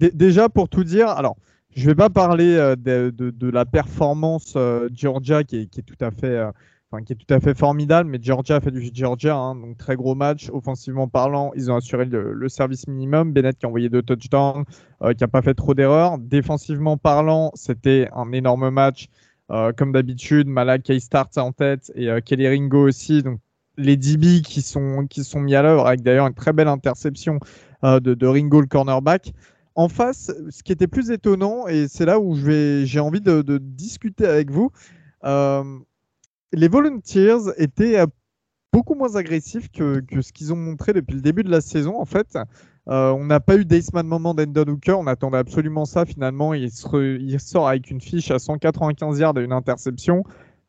déjà pour tout dire, alors je ne vais pas parler de, la performance Georgia qui est, tout à fait qui est tout à fait formidable, mais Georgia a fait du Georgia, hein, donc très gros match. Offensivement parlant, ils ont assuré le, service minimum. Bennett qui a envoyé deux touchdowns, euh, qui n'a pas fait trop d'erreurs. Défensivement parlant, c'était un énorme match. Euh, comme d'habitude, Malak K starts en tête et euh, Kelly Ringo aussi. Donc les DB qui sont, qui sont mis à l'œuvre avec d'ailleurs une très belle interception de, Ringo le cornerback. En face, ce qui était plus étonnant, et c'est là où j'ai envie de, discuter avec vous, les Volunteers étaient euh, beaucoup moins agressifs que, ce qu'ils ont montré depuis le début de la saison. En fait, euh, on n'a pas eu d'aceman moment d'Endon Hooker. On attendait absolument ça. Finalement, il, sort avec une fiche à 195 yards et une interception,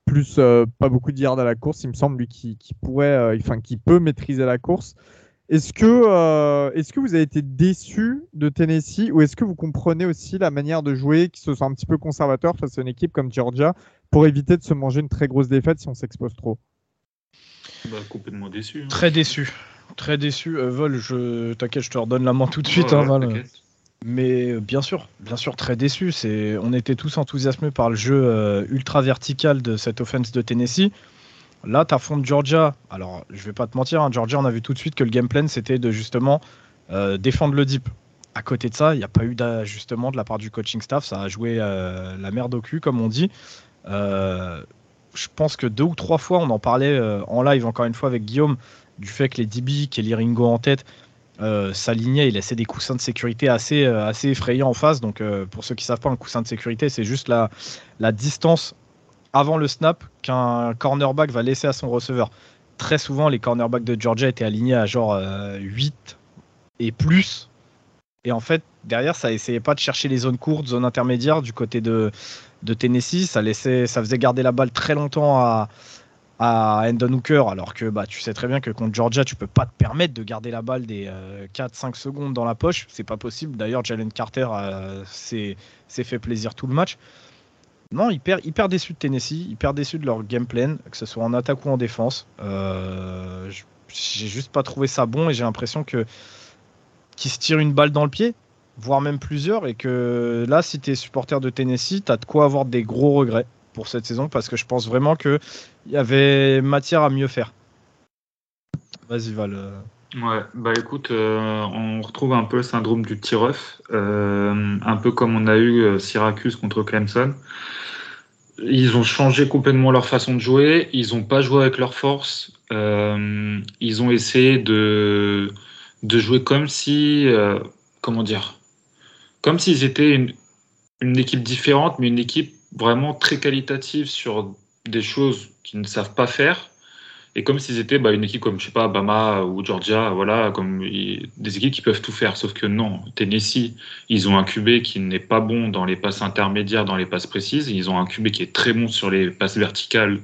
plus euh, pas beaucoup de yards à la course. Il me semble lui qui, pourrait, enfin qui peut maîtriser la course. Est-ce que, est que vous avez été déçu de Tennessee ou est-ce que vous comprenez aussi la manière de jouer qui se sent un petit peu conservateur face à une équipe comme Georgia pour éviter de se manger une très grosse défaite si on s'expose trop.
Bah, complètement déçu. Hein.
Très déçu. Très déçu. Euh, Vol, je t'inquiète, je te redonne la main tout de suite. Hein, Mais euh, bien sûr, bien sûr, très déçu. C'est, on était tous enthousiasmés par le jeu euh, ultra vertical de cette offense de Tennessee. Là, tu affrontes Georgia. Alors, je vais pas te mentir, hein, Georgia, on a vu tout de suite que le game plan, c'était de justement défendre le deep. À côté de ça, il n'y a pas eu d'ajustement de la part du coaching staff. Ça a joué la merde au cul, comme on dit. Euh, je pense que deux ou trois fois, on en parlait euh, en live encore une fois avec Guillaume, du fait que les DB, Kelly Ringo en tête, euh, s'alignait, il laissait des coussins de sécurité assez, assez effrayants en face. Donc, pour ceux qui ne savent pas, un coussin de sécurité, c'est juste la, la distance avant le snap qu'un cornerback va laisser à son receveur. Très souvent, les cornerbacks de Georgia étaient alignés à genre 8 et plus. Et en fait, derrière, ça essayait pas de chercher les zones courtes, zones intermédiaires du côté de, de Tennessee. Ça, laissait, ça faisait garder la balle très longtemps à, à Endon Hooker, alors que bah, tu sais très bien que contre Georgia, tu peux pas te permettre de garder la balle des 4-5 euh, secondes dans la poche. C'est pas possible. D'ailleurs, Jalen Carter euh, s'est fait plaisir tout le match. Non, hyper, hyper déçu de Tennessee, hyper déçu de leur game plan, que ce soit en attaque ou en défense. Euh, j'ai juste pas trouvé ça bon et j'ai l'impression que qu'ils se tirent une balle dans le pied voire même plusieurs, et que là, si tu es supporter de Tennessee, tu as de quoi avoir des gros regrets pour cette saison, parce que je pense vraiment qu'il y avait matière à mieux faire. Vas-y, Val.
Ouais, bah écoute, euh, on retrouve un peu le syndrome du tir-off, euh, un peu comme on a eu euh, Syracuse contre Clemson. Ils ont changé complètement leur façon de jouer, ils n'ont pas joué avec leur force, ils ont essayé de jouer comme si, comment dire, comme s'ils étaient une, équipe différente, mais une équipe vraiment très qualitative sur des choses qu'ils ne savent pas faire. Et comme s'ils étaient bah, une équipe comme, je sais pas, Bama ou Georgia, voilà, comme des équipes qui peuvent tout faire. Sauf que non, Tennessee, ils ont un QB qui n'est pas bon dans les passes intermédiaires, dans les passes précises. Ils ont un QB qui est très bon sur les passes verticales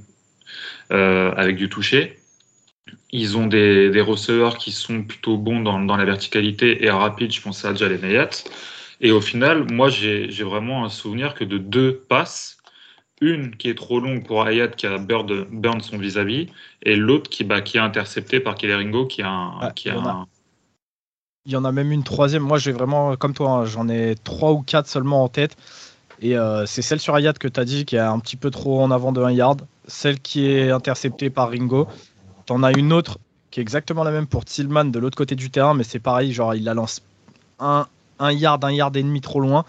euh, avec du toucher. Ils ont des, receveurs qui sont plutôt bons dans, la verticalité et rapide. Je pense à Jalen Hayat. Et au final, moi, j'ai vraiment un souvenir que de deux passes, une qui est trop longue pour Hayat qui a burn, son vis-à-vis, et l'autre qui, bah, qui est interceptée par Kelleringo qui a un. qui a un...
Il y en a même une troisième. Moi, j'ai vraiment, comme toi, hein, j'en ai trois ou quatre seulement en tête. Et c'est celle sur Ayat que tu as dit qui est un petit peu trop en avant de 1 yard. Celle qui est interceptée par Ringo. Tu en as une autre qui est exactement la même pour Tillman de l'autre côté du terrain, mais c'est pareil, genre il la lance un, un yard, un yard et demi trop loin.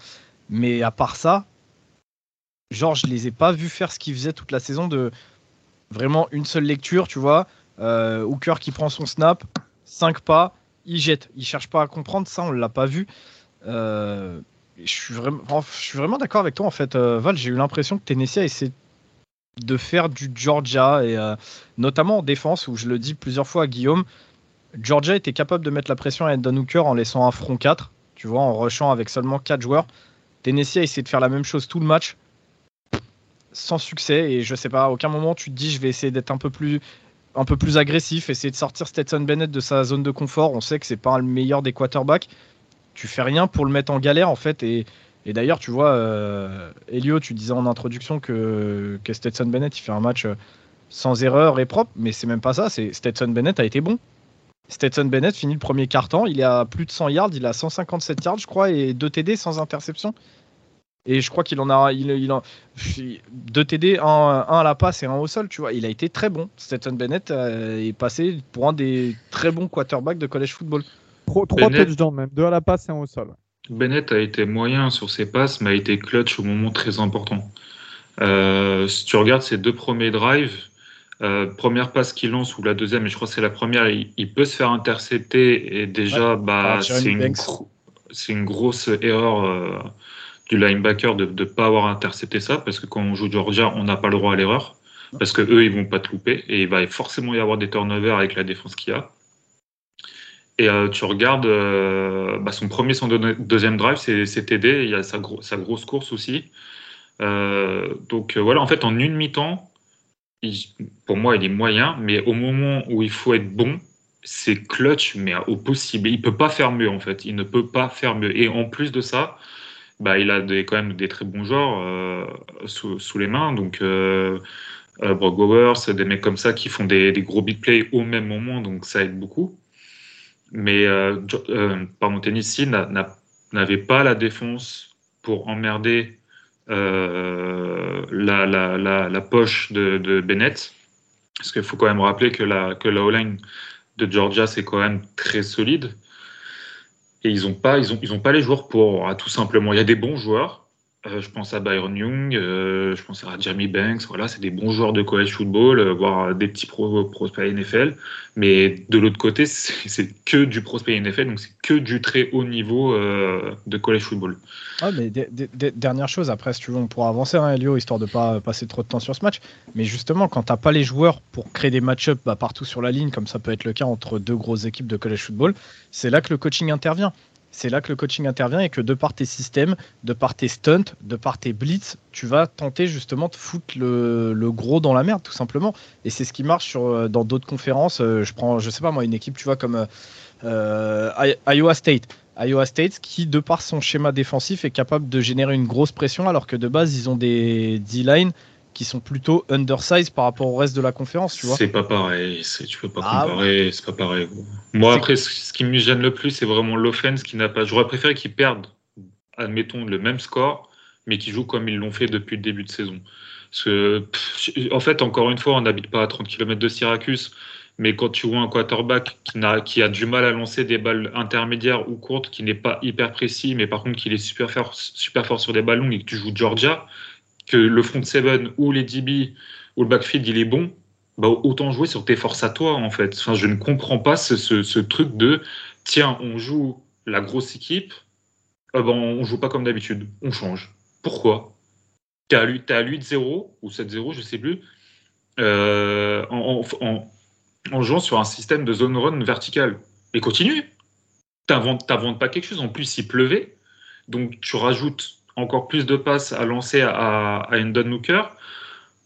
Mais à part ça, genre je les ai pas vus faire ce qu'ils faisaient toute la saison de vraiment une seule lecture, tu vois. Euh, Hooker qui prend son snap, 5 pas, il jette. Il cherche pas à comprendre, ça on l'a pas vu. Euh, je suis vraiment, d'accord avec toi en fait, euh, Val. J'ai eu l'impression que Tennessee a essayé de faire du Georgia et notamment en défense où je le dis plusieurs fois à Guillaume, Georgia était capable de mettre la pression à Endon Hooker en laissant un front 4, tu vois, en rushant avec seulement 4 joueurs. Tennessee a essayé de faire la même chose tout le match sans succès et je sais pas, à aucun moment tu te dis je vais essayer d'être un peu plus un peu plus agressif, essayer de sortir Stetson Bennett de sa zone de confort. On sait que c'est pas le meilleur des quarterbacks. Tu fais rien pour le mettre en galère en fait. Et, d'ailleurs, tu vois, euh, Elio, tu disais en introduction que, que Stetson Bennett il fait un match euh, sans erreur et propre, mais c'est même pas ça. C'est Stetson Bennett a été bon. Stetson Bennett finit le premier quart-temps, il est à plus de 100 yards, il a 157 yards, je crois, et 2 TD sans interception. Et je crois qu'il en a. Il, il en, deux TD, un, à la passe et un au sol, tu vois. Il a été très bon. Stetson Bennett euh, est passé pour un des très bons quarterbacks de college football.
Trois touchdowns même, deux à la passe et un au sol.
Bennett a été moyen sur ses passes, mais a été clutch au moment très important. Euh, si tu regardes ses deux premiers drives, euh, première passe qu'il lance ou la deuxième, et je crois que c'est la première, il, peut se faire intercepter et déjà, bah, c'est une, une, grosse erreur du linebacker de ne pas avoir intercepté ça, parce que quand on joue Georgia, on n'a pas le droit à l'erreur, parce que eux, ils vont pas te louper, et il va forcément y avoir des turnovers avec la défense qu'il y a. Et euh, tu regardes euh, bah, son premier, son deuxième drive, c'est TD, il y a sa, sa, grosse course aussi. Euh, donc voilà, en fait, en une mi-temps, pour moi, il est moyen, mais au moment où il faut être bon, c'est clutch, mais au possible. Il peut pas faire mieux, en fait. Il ne peut pas faire mieux. Et en plus de ça, bah, il a quand même des très bons joueurs euh, sous, les mains. Donc, euh, euh Brock des mecs comme ça qui font des, gros big plays au même moment, donc ça aide beaucoup. Mais euh, pardon, Tennessee n'avait pas la défense pour emmerder la, la, la, la, poche de, Bennett. Parce qu'il faut quand même rappeler que la, que la de Georgia, c'est quand même très solide. Et ils n'ont pas, ils ont, ils ont pas les joueurs pour, tout simplement. Il y a des bons joueurs. Euh, je pense à Byron Young, euh, je pense à Jeremy Banks. Voilà, c'est des bons joueurs de college football, euh, voire des petits pro, prospects NFL. Mais de l'autre côté, c'est que du prospect NFL, donc c'est que du très haut niveau de college football.
Ah, mais dernière chose, après, si tu veux, on pourra avancer, hein, Elio, histoire de pas passer trop de temps sur ce match. Mais justement, quand t'as pas les joueurs pour créer des match-ups bah, partout sur la ligne, comme ça peut être le cas entre deux grosses équipes de college football, c'est là que le coaching intervient. C'est là que le coaching intervient et que de par tes systèmes, de par tes stunts, de par tes blitz, tu vas tenter justement de foutre le, gros dans la merde, tout simplement. Et c'est ce qui marche euh, dans d'autres conférences. Euh, je prends, je sais pas moi, une équipe, tu vois, comme euh, Iowa State Iowa State qui, de par son schéma défensif, est capable de générer une grosse pression alors que de base, ils ont des D-line qui sont plutôt undersized par rapport au reste de la conférence, tu vois.
C'est pas pareil, tu peux pas ah comparer, c'est pas pareil. Moi, après, ce qui me gêne le plus, c'est vraiment l'offense qui n'a pas. J'aurais préféré qu'ils perdent, admettons, le même score, mais qu'ils jouent comme ils l'ont fait depuis le début de saison. Parce que, en fait, encore une fois, on n'habite pas à 30 km de Syracuse. Mais quand tu vois un quarterback qui a, qui a du mal à lancer des balles intermédiaires ou courtes, qui n'est pas hyper précis, mais par contre qui est super fort, super fort sur des ballons et que tu joues Georgia, que le front seven ou les DB ou le backfield il est bon, bah autant jouer sur tes forces à toi en fait. Enfin, je ne comprends pas ce, ce, truc de tiens, on joue la grosse équipe, ah ben, on joue pas comme d'habitude, on change. Pourquoi? T'es à 8-0 ou 7-0, je sais plus, euh, en, en, en jouant sur un système de zone run verticale. Et continue. T'inventes, pas quelque chose. En plus, il pleuvait. Donc, tu rajoutes encore plus de passes à lancer à, à Endon Hooker.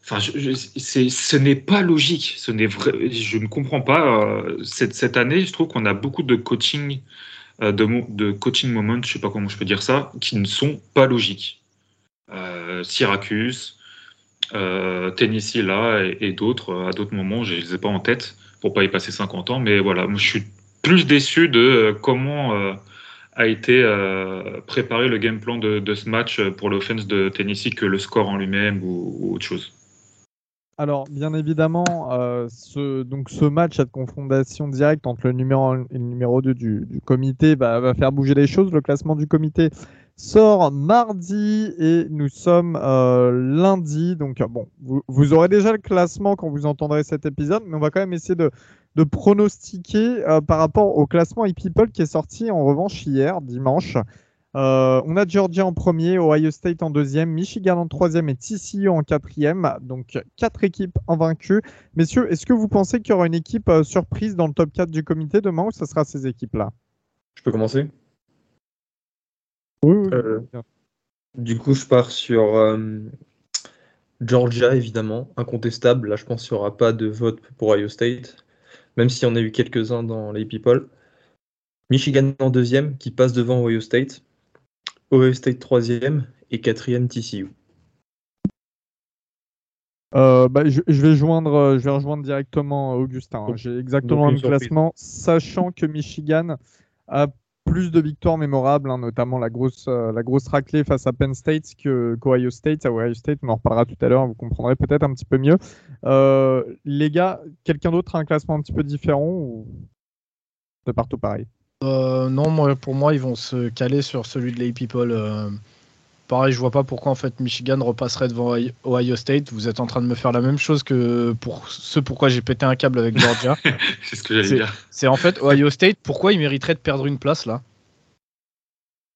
Enfin, ce n'est pas logique. Ce n'est vrai, je ne comprends pas. Euh, cette, cette, année, je trouve qu'on a beaucoup de coaching, euh, de, coaching moments, je sais pas comment je peux dire ça, qui ne sont pas logiques. Euh, Syracuse, Tennessee là et, d'autres à d'autres moments, je ne les ai pas en tête pour pas y passer 50 ans. Mais voilà, je suis plus déçu de comment a été préparé le game plan de, ce match pour l'offense de Tennessee que le score en lui-même ou, autre chose
alors, bien évidemment, ce, donc ce match à confrontation directe entre le numéro 1 et le numéro 2 du, comité va, faire bouger les choses. Le classement du comité sort mardi et nous sommes euh, lundi. Donc, bon, vous, aurez déjà le classement quand vous entendrez cet épisode, mais on va quand même essayer de, pronostiquer euh, par rapport au classement ePeople qui est sorti en revanche hier, dimanche. Euh, on a Georgia en premier, Ohio State en deuxième, Michigan en troisième et TCU en quatrième. Donc, quatre équipes en vaincu. Messieurs, est-ce que vous pensez qu'il y aura une équipe surprise dans le top 4 du comité demain ou ce sera ces équipes-là?
Je peux commencer?
Oui, euh,
du coup, je pars sur euh, Georgia, évidemment, incontestable. Là, je pense qu'il n'y aura pas de vote pour Ohio State, même s'il y en a eu quelques-uns dans les People. Michigan en deuxième, qui passe devant Ohio State. Ohio State troisième et quatrième TCU.
Euh, bah, je, vais joindre, je vais rejoindre directement Augustin. J'ai exactement le classement, sachant que Michigan a plus de victoires mémorables, hein, notamment la grosse, euh, la grosse raclée face à Penn State que qu'Ohio State. À State, on en reparlera tout à l'heure, vous comprendrez peut-être un petit peu mieux. Euh, les gars, quelqu'un d'autre a un classement un petit peu différent ou c'est partout pareil?
Euh, Non, pour moi, ils vont se caler sur celui de les People. Pareil, je vois pas pourquoi en fait Michigan repasserait devant Ohio State. Vous êtes en train de me faire la même chose que pour ce pourquoi j'ai pété un câble avec Georgia.
c'est ce que j'allais dire.
C'est en fait Ohio State, pourquoi il mériterait de perdre une place là?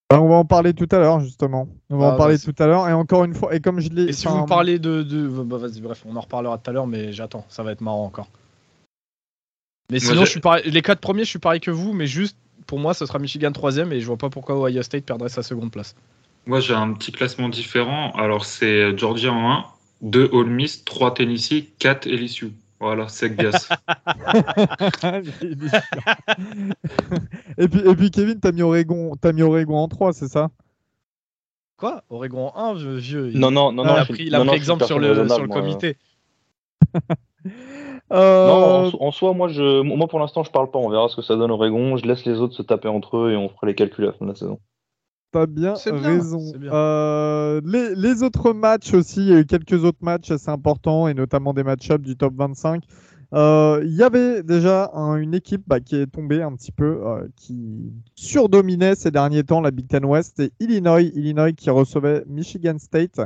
Bah, on va en parler tout à l'heure, justement. On va en ah, parler tout à l'heure. Et encore une fois, et comme je l'ai.
Et si vous parlez de. Bah, vas-y, bref, on en reparlera tout à l'heure, mais j'attends. Ça va être marrant encore. Mais sinon, je suis pareil... les quatre premiers, je suis pareil que vous, mais juste pour moi, ce sera Michigan troisième et je vois pas pourquoi Ohio State perdrait sa seconde place.
Moi, j'ai un petit classement différent. Alors, c'est Georgia en 1, 2 Ole Miss, 3 Tennessee, 4 LSU. Voilà, c'est gas.
et, puis, et puis, Kevin, t'as mis, Oregon, as mis Oregon en 3, c'est ça?
Quoi? Oregon en 1, vieux
Non, non, non. non,
il a pris, il a pris exemple sur le, sur le comité.
Euh... Non, en, soi, moi, je, moi pour l'instant, je parle pas. On verra ce que ça donne Oregon. Je laisse les autres se taper entre eux et on fera les calculs à la fin de la saison.
T'as bien, raison. Euh, les, autres matchs aussi, il y a eu quelques autres matchs assez importants et notamment des match-ups du top 25. Euh, il y avait déjà une équipe bah, qui est tombée un petit peu, euh, qui surdominait ces derniers temps la Big Ten West, c'est Illinois. Illinois qui recevait Michigan State.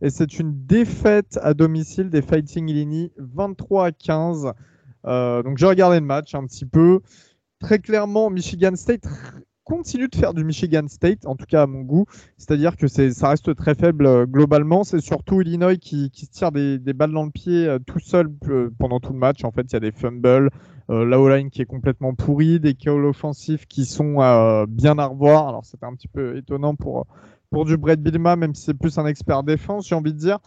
Et c'est une défaite à domicile des Fighting Illini, 23 à 15. donc j'ai regardé le match un petit peu. Très clairement, Michigan State continue de faire du Michigan State, en tout cas à mon goût. C'est-à-dire que ça reste très faible euh, globalement. C'est surtout Illinois qui, se tire des, balles dans le pied euh, tout seul euh, pendant tout le match. En fait, il y a des fumbles, la O-line qui est complètement pourrie, des calls offensifs qui sont bien à revoir. Alors, c'était un petit peu étonnant pour, pour du Brett Bilma, même si c'est plus un expert défense, j'ai envie de dire.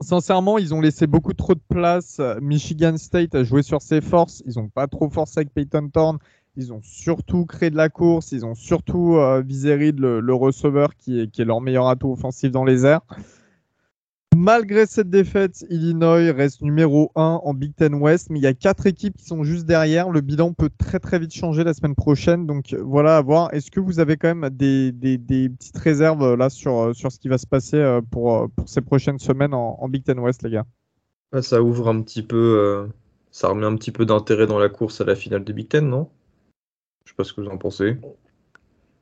sincèrement, ils ont laissé beaucoup trop de place. Michigan State a joué sur ses forces. Ils n'ont pas trop forcé avec Peyton Thorne. Ils ont surtout créé de la course, ils ont surtout euh, visé le, receveur, qui est, leur meilleur atout offensif dans les airs. Malgré cette défaite, Illinois reste numéro 1 en Big Ten West, mais il y a quatre équipes qui sont juste derrière. Le bilan peut très très vite changer la semaine prochaine, donc voilà à voir. Est-ce que vous avez quand même des, des, des, petites réserves là sur, sur ce qui va se passer euh, pour, euh, pour ces prochaines semaines en, Big Ten West, les gars?
Ça ouvre un petit peu, euh, ça remet un petit peu d'intérêt dans la course à la finale de Big Ten, non? Je sais pas ce que vous en pensez.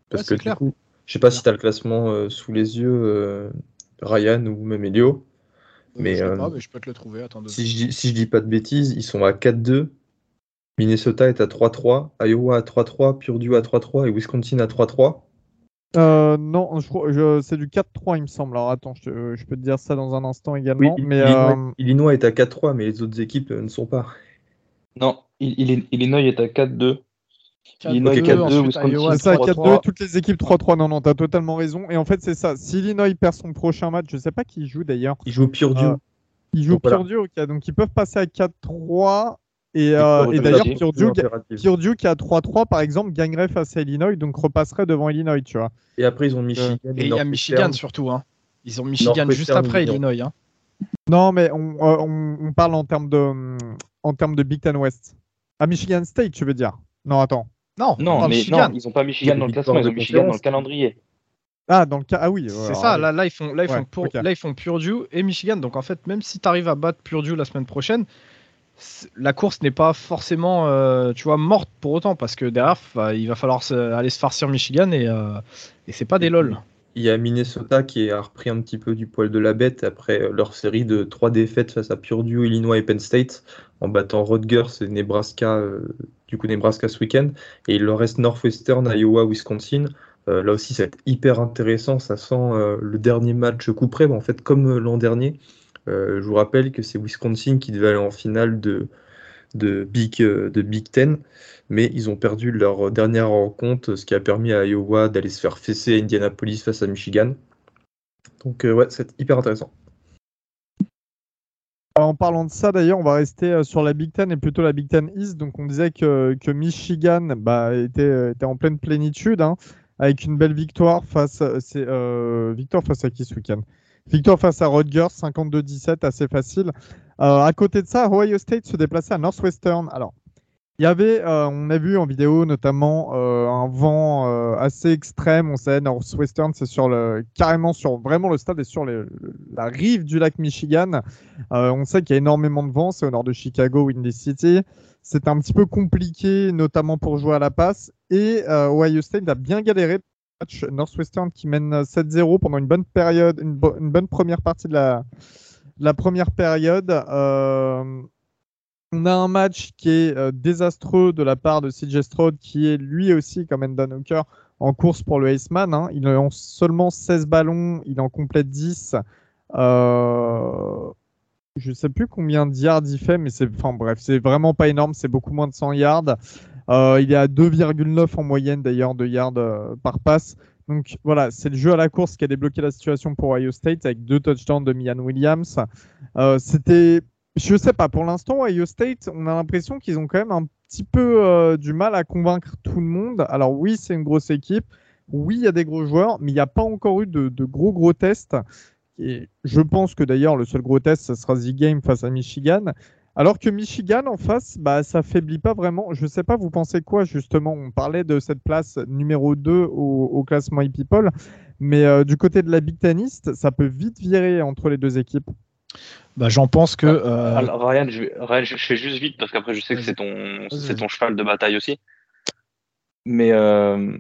Parce que du coup, je sais pas si tu as le classement euh, sous les yeux, euh, Ryan ou même Elio.
Mais, euh, mais je peux te le trouver.
si, je dis, si je dis pas de bêtises, ils sont à 4-2. Minnesota est à 3-3, Iowa à 3-3, Purdue à 3-3 et Wisconsin à 3-3.
non, je, c'est du 4-3, il me semble. Alors attends, je, peux te dire ça dans un instant également. mais,
Illinois, est à 4-3, mais les autres équipes ne sont pas.
Non, Illinois est à 4-2.
4-2, toutes les équipes 3-3. Non, non, t'as totalement raison. Et en fait, c'est ça. Si Illinois perd son prochain match, je sais pas qui joue d'ailleurs.
Il joue Purdue. Euh,
il joue Purdue, ok. Donc ils peuvent passer à 4-3. Et, euh, et d'ailleurs, Purdue, Purdue, qui a 3-3, par exemple, gagnerait face à Illinois, donc repasserait devant Illinois, tu vois.
Et après, ils ont Michigan.
Et il y a Michigan surtout. Hein. Ils ont Michigan juste après Illinois. Hein.
Non, mais on, euh, on, on, parle en termes de, en termes de Big Ten West. À Michigan State, tu veux dire? Non, attends.
Non, non, mais non, ils n'ont pas Michigan dans le classement, ils ont Michigan dans le calendrier.
Ah, dans le cas. Ah oui.
C'est ça. Là, là, ils font, là, ils font, là, ils font Purdue et Michigan. Donc, en fait, même si tu arrives à battre Purdue la semaine prochaine, la course n'est pas forcément, euh, tu vois, morte pour autant parce que derrière, il va falloir aller se farcir Michigan et, euh, et c'est pas des lol.
Il y a Minnesota qui a repris un petit peu du poil de la bête après leur série de trois défaites face à Purdue, Illinois et Penn State en battant Rutgers et Nebraska, euh, du coup Nebraska ce week-end. Et il leur reste Northwestern, Iowa, Wisconsin. Euh, là aussi, ça va être hyper intéressant. Ça sent euh, le dernier match coup près. en fait, comme euh, l'an dernier, je vous rappelle que c'est Wisconsin qui devait aller en finale de, de, Big, de Big Ten, mais ils ont perdu leur dernière rencontre, ce qui a permis à Iowa d'aller se faire fesser à Indianapolis face à Michigan. Donc, ouais, c'est hyper intéressant.
En parlant de ça, d'ailleurs, on va rester sur la Big Ten et plutôt la Big Ten East. Donc, on disait que, Michigan bah, était, était, en pleine plénitude. Hein avec une belle victoire face, euh, à qui ce week-end? Victoire face à Rutgers, 52-17, assez facile. Euh, à côté de ça, Ohio State se déplaçait à Northwestern. Alors, il y avait, euh, on a vu en vidéo notamment un vent assez extrême. On sait, Northwestern, c'est sur le, carrément sur vraiment le stade est sur la rive du lac Michigan. on sait qu'il y a énormément de vent. C'est au nord de Chicago, Windy City. C'est un petit peu compliqué, notamment pour jouer à la passe. Et euh, Ohio State a bien galéré. Northwestern qui mène 7-0 pendant une bonne période, une, bonne première partie de la, première période. Euh, on a un match qui est euh, désastreux de la part de CJ Stroud, qui est lui aussi, comme Endon Hooker, en course pour le Iceman. Hein. Il a seulement 16 ballons, il en complète 10. Euh, je sais plus combien de yards il fait, mais c'est, bref, c'est vraiment pas énorme, c'est beaucoup moins de 100 yards. Euh, il est à 2,9 en moyenne d'ailleurs de yards par passe. Donc voilà, c'est le jeu à la course qui a débloqué la situation pour Ohio State avec deux touchdowns de Mian Williams. C'était, je sais pas, pour l'instant, Ohio State, on a l'impression qu'ils ont quand même un petit peu du mal à convaincre tout le monde. Alors oui, c'est une grosse équipe. Oui, il y a des gros joueurs, mais il n'y a pas encore eu de, gros gros tests. Et je pense que d'ailleurs, le seul gros test, ce sera The Game face à Michigan. Alors que Michigan en face, bah, ça faiblit pas vraiment. Je ne sais pas, vous pensez quoi justement? On parlait de cette place numéro 2 au, classement e-people, mais euh, du côté de la Big Teniste, ça peut vite virer entre les deux équipes.
Bah, J'en pense que.
Ah, euh, alors, Ryan, je, fais juste vite parce qu'après, je sais que c'est ton, ton cheval de bataille aussi. Mais euh,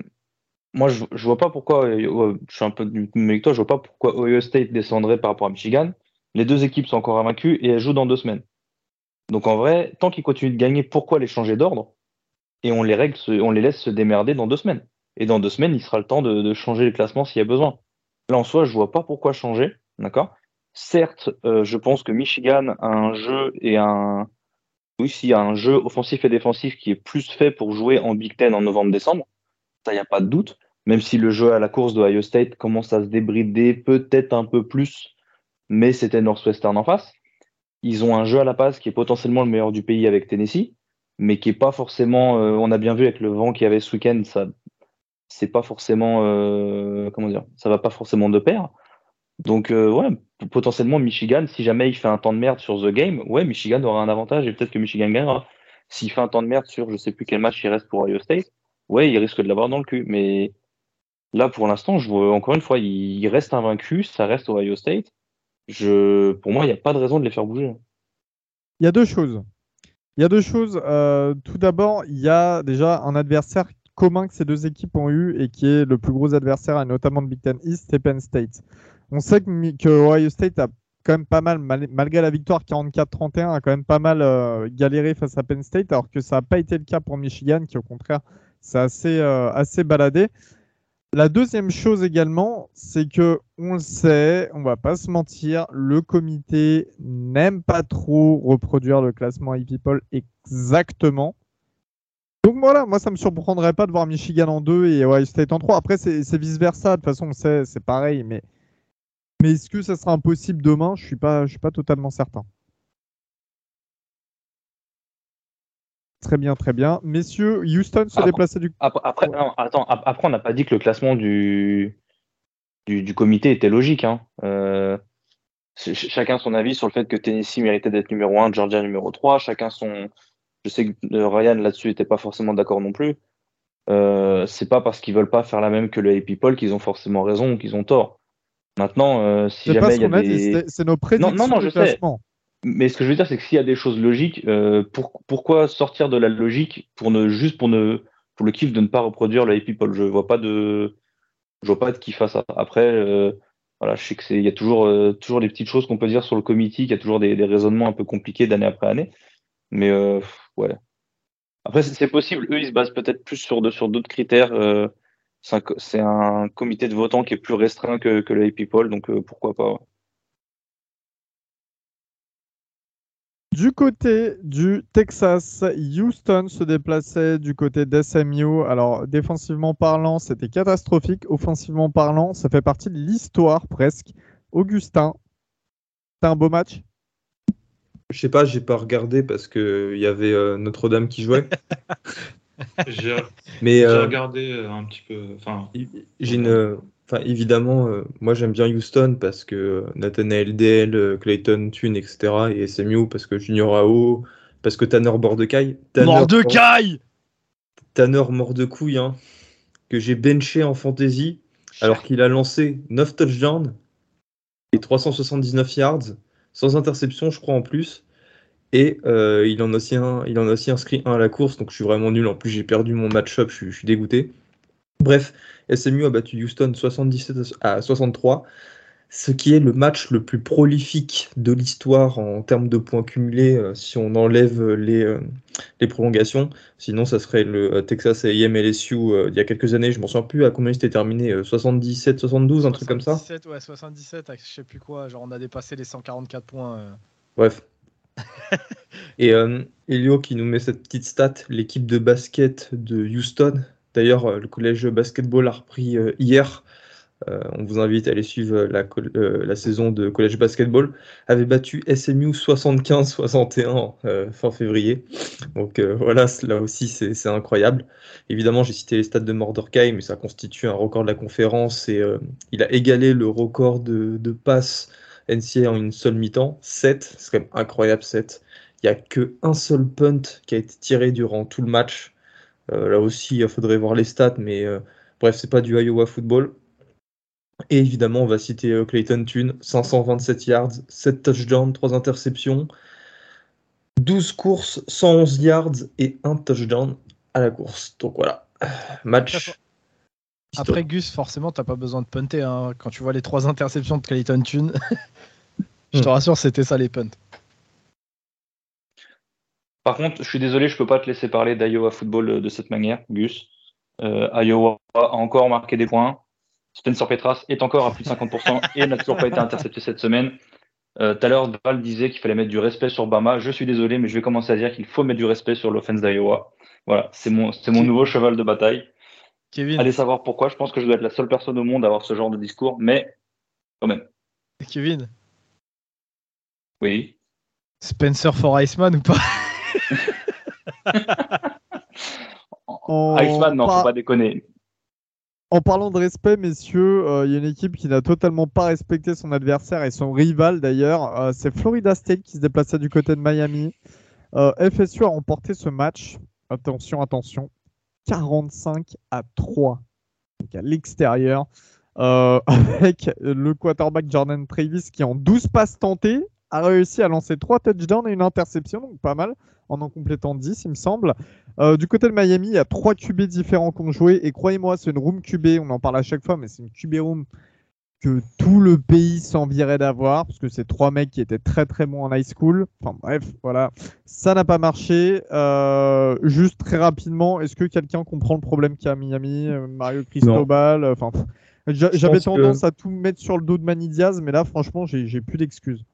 moi, je, je vois pas pourquoi, euh, je suis un peu du même toi, je vois pas pourquoi Ohio State descendrait par rapport à Michigan. Les deux équipes sont encore invaincues et elles jouent dans deux semaines. Donc en vrai, tant qu'ils continuent de gagner, pourquoi les changer d'ordre? Et on les, règle, on les laisse se démerder dans deux semaines. Et dans deux semaines, il sera le temps de, changer le classement s'il y a besoin. Là, en soi, je vois pas pourquoi changer. D'accord? Certes, euh, je pense que Michigan a un jeu et un. Un jeu offensif et défensif qui est plus fait pour jouer en Big Ten en novembre-décembre il n'y a pas de doute. Même si le jeu à la course de Ohio State commence à se débrider peut-être un peu plus, mais c'était Northwestern en face. Ils ont un jeu à la passe qui est potentiellement le meilleur du pays avec Tennessee, mais qui est pas forcément. Euh, on a bien vu avec le vent qu'il y avait ce week-end, ça, c'est pas forcément. Euh, comment dire Ça va pas forcément de pair. Donc, ouais, potentiellement Michigan, si jamais il fait un temps de merde sur The Game, ouais, Michigan aura un avantage et peut-être que Michigan gagnera. S'il fait un temps de merde sur je sais plus quel match il reste pour Ohio State, ouais, il risque de l'avoir dans le cul. Mais là, pour l'instant, je vois encore une fois, il reste invaincu, ça reste Ohio State. Je, pour moi, il n'y a pas de raison de les faire bouger.
Il y a deux choses. Il y a deux choses. Euh, tout d'abord, il y a déjà un adversaire commun que ces deux équipes ont eu et qui est le plus gros adversaire, notamment de Big Ten East, c'est Penn State. On sait que, Ohio State a quand même pas mal, malgré la victoire 44-31, a quand même pas mal euh, galéré face à Penn State, alors que ça n'a pas été le cas pour Michigan, qui au contraire c'est assez, euh, assez baladé. La deuxième chose également, c'est que on le sait, on va pas se mentir, le comité n'aime pas trop reproduire le classement iPeople exactement. Donc voilà, moi ça me surprendrait pas de voir Michigan en 2 et Ohio State en 3. Après c'est vice versa, de toute façon on sait, c'est pareil, mais mais est-ce que ça sera impossible demain? Je suis pas je suis pas totalement certain. Très bien, très bien. Messieurs, Houston se déplaçait du.
Après, attends, après, on n'a pas dit que le classement du, du, comité était logique. Hein. Euh, chacun son avis sur le fait que Tennessee méritait d'être numéro 1, Georgia numéro 3. Chacun son. Je sais que euh, Ryan là-dessus n'était pas forcément d'accord non plus. euh, c'est pas parce qu'ils veulent pas faire la même que le AP People qu'ils ont forcément raison ou qu'ils ont tort. Maintenant, euh, si jamais il y a des...
C'est nos prédictions non, non, non, je sais.
Mais ce que je veux dire, c'est que s'il y a des choses logiques, euh, pourquoi sortir de la logique pour ne juste pour ne pour le kiff de ne pas reproduire le AP People Je vois pas de je vois pas de kiff à ça. Après, euh, voilà, je sais que c'est il y a toujours toujours les petites choses qu'on peut dire sur le comité, il y a toujours des, des raisonnements un peu compliqués d'année après année. Mais ouais, après, c'est possible. Eux, ils se basent peut-être plus sur sur d'autres critères. Euh, c'est un, comité de votants qui est plus restreint que, que le People, donc euh, pourquoi pas.
Du côté du Texas, Houston se déplaçait du côté d'SMU. Alors, défensivement parlant, c'était catastrophique. Offensivement parlant, ça fait partie de l'histoire presque. Augustin, c'est un beau match?
Je sais pas, j'ai pas regardé parce que il y avait euh, Notre-Dame qui jouait.
j'ai Mais euh, regardé euh, un petit peu. Enfin,
j'ai une. Enfin, évidemment, moi j'aime bien Houston parce que Nathanael Dell, Clayton Thune, etc. et SMU parce que Junior AO, parce que Tanner Bordecaille.
Bordecaille
Tanner mort de couille, hein, que j'ai benché en fantasy alors qu'il a lancé 9 touchdowns et 379 yards sans interception, je crois, en plus. Et euh, il, en a aussi un, il en a aussi inscrit un à la course, donc je suis vraiment nul. En plus, j'ai perdu mon match-up, je, suis dégoûté. Bref, SMU a battu Houston 77 à 63 ce qui est le match le plus prolifique de l'histoire en termes de points cumulés euh, si on enlève les, euh, les, prolongations. Sinon, ça serait le Texas A&M LSU il y a quelques années. Je m'en souviens plus à combien c'était terminé, 77, 72, un truc comme ça.
77, ouais, 77, je sais plus quoi. Genre, on a dépassé les 144 points.
Bref. Et Elio qui nous met cette petite stat, l'équipe de basket de Houston. D'ailleurs, le collège basketball a repris hier euh, on vous invite à aller suivre la, euh, saison de college basketball, avait battu SMU 75-61 euh, fin février. Donc voilà, là aussi c'est incroyable. Évidemment, j'ai cité les stats de Mordorkai, mais ça constitue un record de la conférence et il a égalé le record de passes NCA en une seule mi-temps, 7, c'est quand même incroyable 7. Il n'y a qu'un seul punt qui a été tiré durant tout le match. là aussi, il faudrait voir les stats, mais bref, c'est pas du Iowa football. Et évidemment, on va citer euh, Clayton Thune, 527 yards, 7 touchdowns, 3 interceptions, 12 courses, 111 yards et 1 touchdown à la course. Donc voilà, match.
Après, Gus, forcément, t'as pas besoin de punter. Hein. Quand tu vois les 3 interceptions de Clayton Thune, je te hmm. rassure, c'était ça les punts.
Par contre, je suis désolé, je peux pas te laisser parler d'Iowa Football euh, de cette manière, Gus. Euh, Iowa a encore marqué des points. Spencer Petras est encore à plus de 50% et n'a toujours pas été intercepté cette semaine. Euh, tout à l'heure, Val disait qu'il fallait mettre du respect sur Bama. Je suis désolé, mais je vais commencer à dire qu'il faut mettre du respect sur l'offense d'Iowa. Voilà, c'est mon, c'est mon nouveau cheval de bataille. Kevin. Allez savoir pourquoi. Je pense que je dois être la seule personne au monde à avoir ce genre de discours, mais quand même.
Kevin.
Oui.
Spencer for Iceman ou pas?
Iceman, non, faut pas déconner.
En parlant de respect, messieurs, euh, il y a une équipe qui n'a totalement pas respecté son adversaire et son rival d'ailleurs. Euh, c'est Florida State qui se déplaçait du côté de Miami. Euh, FSU a remporté ce match. Attention, attention. 45 à 3. Donc à l'extérieur. avec le quarterback Jordan Travis qui en 12 passes tentées a réussi à lancer 3 touchdowns et une interception. Donc pas mal en en complétant 10, il me semble. Euh, du côté de Miami, il y a trois QB différents qu'on joué. Et croyez-moi, c'est une room QB, on en parle à chaque fois, mais c'est une QB room que tout le pays s'envierait d'avoir, parce que c'est trois mecs qui étaient très très bons en high school. Enfin bref, voilà. Ça n'a pas marché. Euh, juste très rapidement, est-ce que quelqu'un comprend le problème qu'il y a à Miami euh, Mario Cristobal Enfin, J'avais tendance à tout mettre sur le dos de Manny Diaz, mais là, franchement, j'ai plus d'excuses.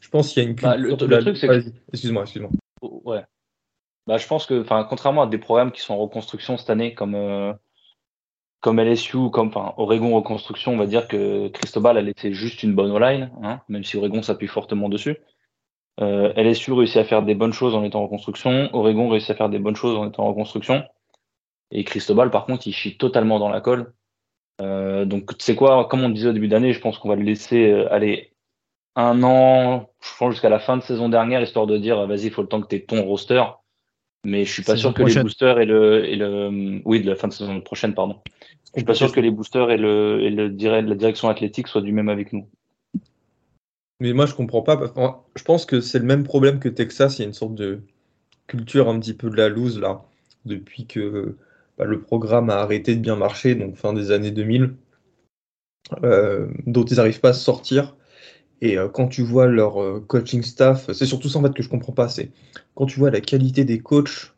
Je pense qu'il y a une.
Bah, le, truc, c'est
Excuse-moi, excuse-moi.
Ouais. Bah, je pense que, enfin, contrairement à des programmes qui sont en reconstruction cette année, comme euh, comme LSU, comme enfin Oregon reconstruction, on va dire que Cristobal a laissé juste une bonne line, hein, même si Oregon s'appuie fortement dessus. Euh, LSU réussit à faire des bonnes choses en étant en reconstruction. Oregon réussit à faire des bonnes choses en étant en reconstruction. Et Cristobal, par contre, il chie totalement dans la colle. Euh, donc, c'est quoi, comme on disait au début d'année, je pense qu'on va le laisser euh, aller un an, je pense jusqu'à la fin de saison dernière, histoire de dire, vas-y, il faut le temps que tu aies ton roster. Mais je suis pas sûr que les boosters et le, et le. Oui, de la fin de saison prochaine, pardon. Je suis pas sûr que les boosters et, le, et le, la direction athlétique soient du même avec nous.
Mais moi, je comprends pas. Je pense que c'est le même problème que Texas. Il y a une sorte de culture un petit peu de la loose là, depuis que bah, le programme a arrêté de bien marcher, donc fin des années 2000, euh, dont ils n'arrivent pas à sortir. Et euh, quand tu vois leur euh, coaching staff, c'est surtout ça en fait que je comprends pas. C'est quand tu vois la qualité des coachs,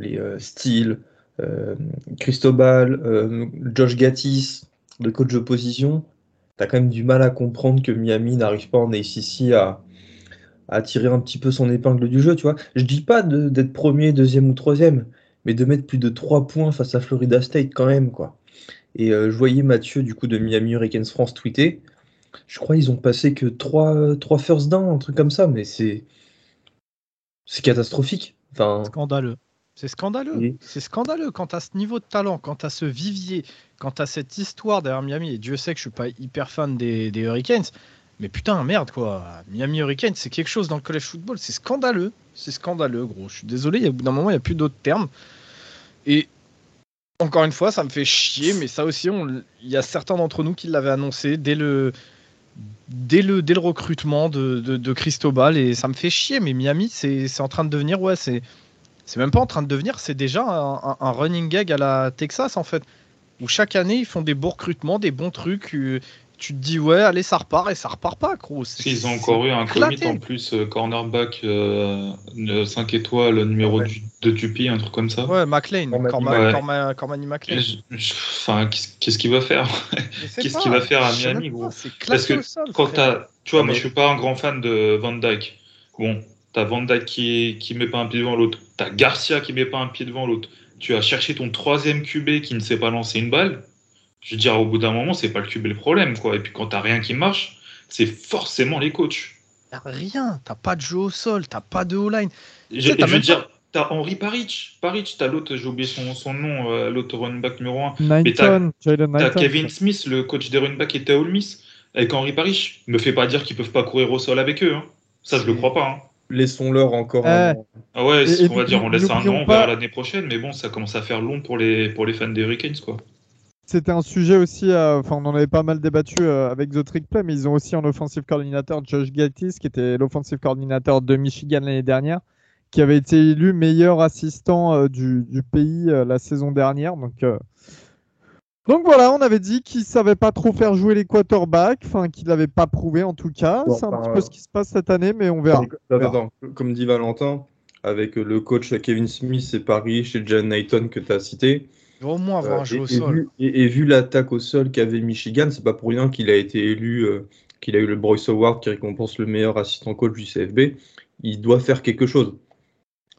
les styles, Cristobal, Josh Gattis, le coach de position, tu quand même du mal à comprendre que Miami n'arrive pas en ACC à, à tirer un petit peu son épingle du jeu, tu vois. Je dis pas d'être premier, deuxième ou troisième, mais de mettre plus de 3 points face à Florida State quand même, quoi. Et euh, je voyais Mathieu, du coup, de Miami Hurricanes France tweeter. Je crois qu'ils ont passé que 3, 3 first down, un truc comme ça, mais c'est. C'est catastrophique. Enfin...
Scandaleux. C'est scandaleux. C'est scandaleux quand as ce niveau de talent, quand as ce vivier, quand as cette histoire derrière Miami. Et Dieu sait que je suis pas hyper fan des, des Hurricanes. Mais putain, merde quoi. Miami Hurricanes, c'est quelque chose dans le college football. C'est scandaleux. C'est scandaleux, gros. Je suis désolé, au bout d'un moment, il n'y a plus d'autres termes. Et encore une fois, ça me fait chier, mais ça aussi, il y a certains d'entre nous qui l'avaient annoncé dès le, dès le, dès le recrutement de, de, Cristobal, et ça me fait chier, mais Miami, c'est en train de devenir, ouais, c'est même pas en train de devenir, c'est déjà un, running gag à la Texas, en fait, où chaque année, ils font des beaux recrutements, des bons trucs, euh, tu te dis ouais allez ça repart et ça repart pas gros.
Ils ont encore eu un commit en plus euh, cornerback 5 euh, étoiles numéro de Tupi un truc comme ça.
Ouais McLean Cormani McLean.
Enfin qu'est-ce qu'il va faire qu'est-ce qu'il va faire à Miami gros parce que quand t'as tu vois moi je suis pas un grand fan de Van Dyke. Bon t'as Van Dyke qui qui met pas un pied devant l'autre t'as Garcia qui met pas un pied devant l'autre tu as cherché ton troisième QB qui ne sait pas lancer une balle je veux dire, au bout d'un moment, c'est pas le QB le problème, quoi. Et puis quand t'as rien qui marche, c'est forcément les coachs.
T'as rien, t'as pas de jeu au sol, t'as pas de O-line.
Je, veux dire, t'as Henri Parich, Parich, t'as l'autre, j'ai oublié son, son nom, euh, l'autre running back numéro 1. Mais t'as Kevin Smith, le coach des running back qui était à Ole Miss, avec Henri Parich. Me fait pas dire qu'ils peuvent pas courir au sol avec eux. Hein. Ça, je le crois pas. Hein.
Laissons-leur encore.
Euh, ah ouais, on va dire, on laisse un an, on verra l'année prochaine, mais bon, ça commence à faire long pour les, pour les fans des Hurricanes, quoi.
C'était un sujet aussi, euh, enfin on en avait pas mal débattu euh, avec The Trick Play, mais ils ont aussi un offensive coordinateur, Josh Gattis, qui était l'offensive coordinateur de Michigan l'année dernière, qui avait été élu meilleur assistant euh, du, pays la saison dernière. Donc, donc voilà, on avait dit qu'il savait pas trop faire jouer les quarterbacks, enfin qu'il l'avait pas prouvé en tout cas. C'est un petit peu ce qui se passe cette année, mais on verra.
Comme dit Valentin, avec le coach Kevin Smith et Paris chez John Knighton que tu as cité,
au moins avoir un euh, jeu au
sol. et, vu l'attaque au sol qu'avait Michigan, c'est pas pour rien qu'il a été élu, euh, qu'il a eu le Bryce Award qui récompense le meilleur assistant coach du CFB. Il doit faire quelque chose.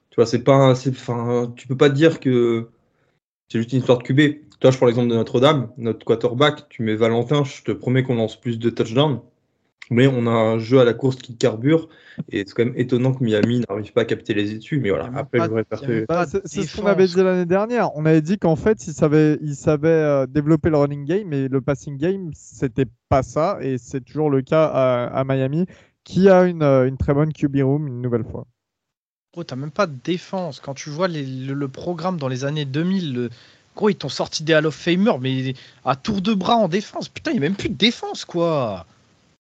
Tu vois, c'est pas, enfin, tu peux pas dire que c'est juste une histoire de QB. Toi, je prends l'exemple de Notre-Dame, notre quarterback. Tu mets Valentin, je te promets qu'on lance plus de touchdowns mais on a un jeu à la course qui carbure et c'est quand même étonnant que Miami n'arrive pas à capter les études. Mais voilà, après,
C'est ce qu'on avait dit l'année dernière. On avait dit qu'en fait, il savait, il savait euh, développer le running game et le passing game, c'était pas ça. Et c'est toujours le cas à, Miami, qui a une, euh, une, très bonne QB room une nouvelle fois.
Gros, t'as même pas de défense. Quand tu vois le, programme dans les années 2000, gros, ils t'ont sorti des Hall of Famer, mais à tour de bras en défense. Putain, il n'y a même plus de défense, quoi.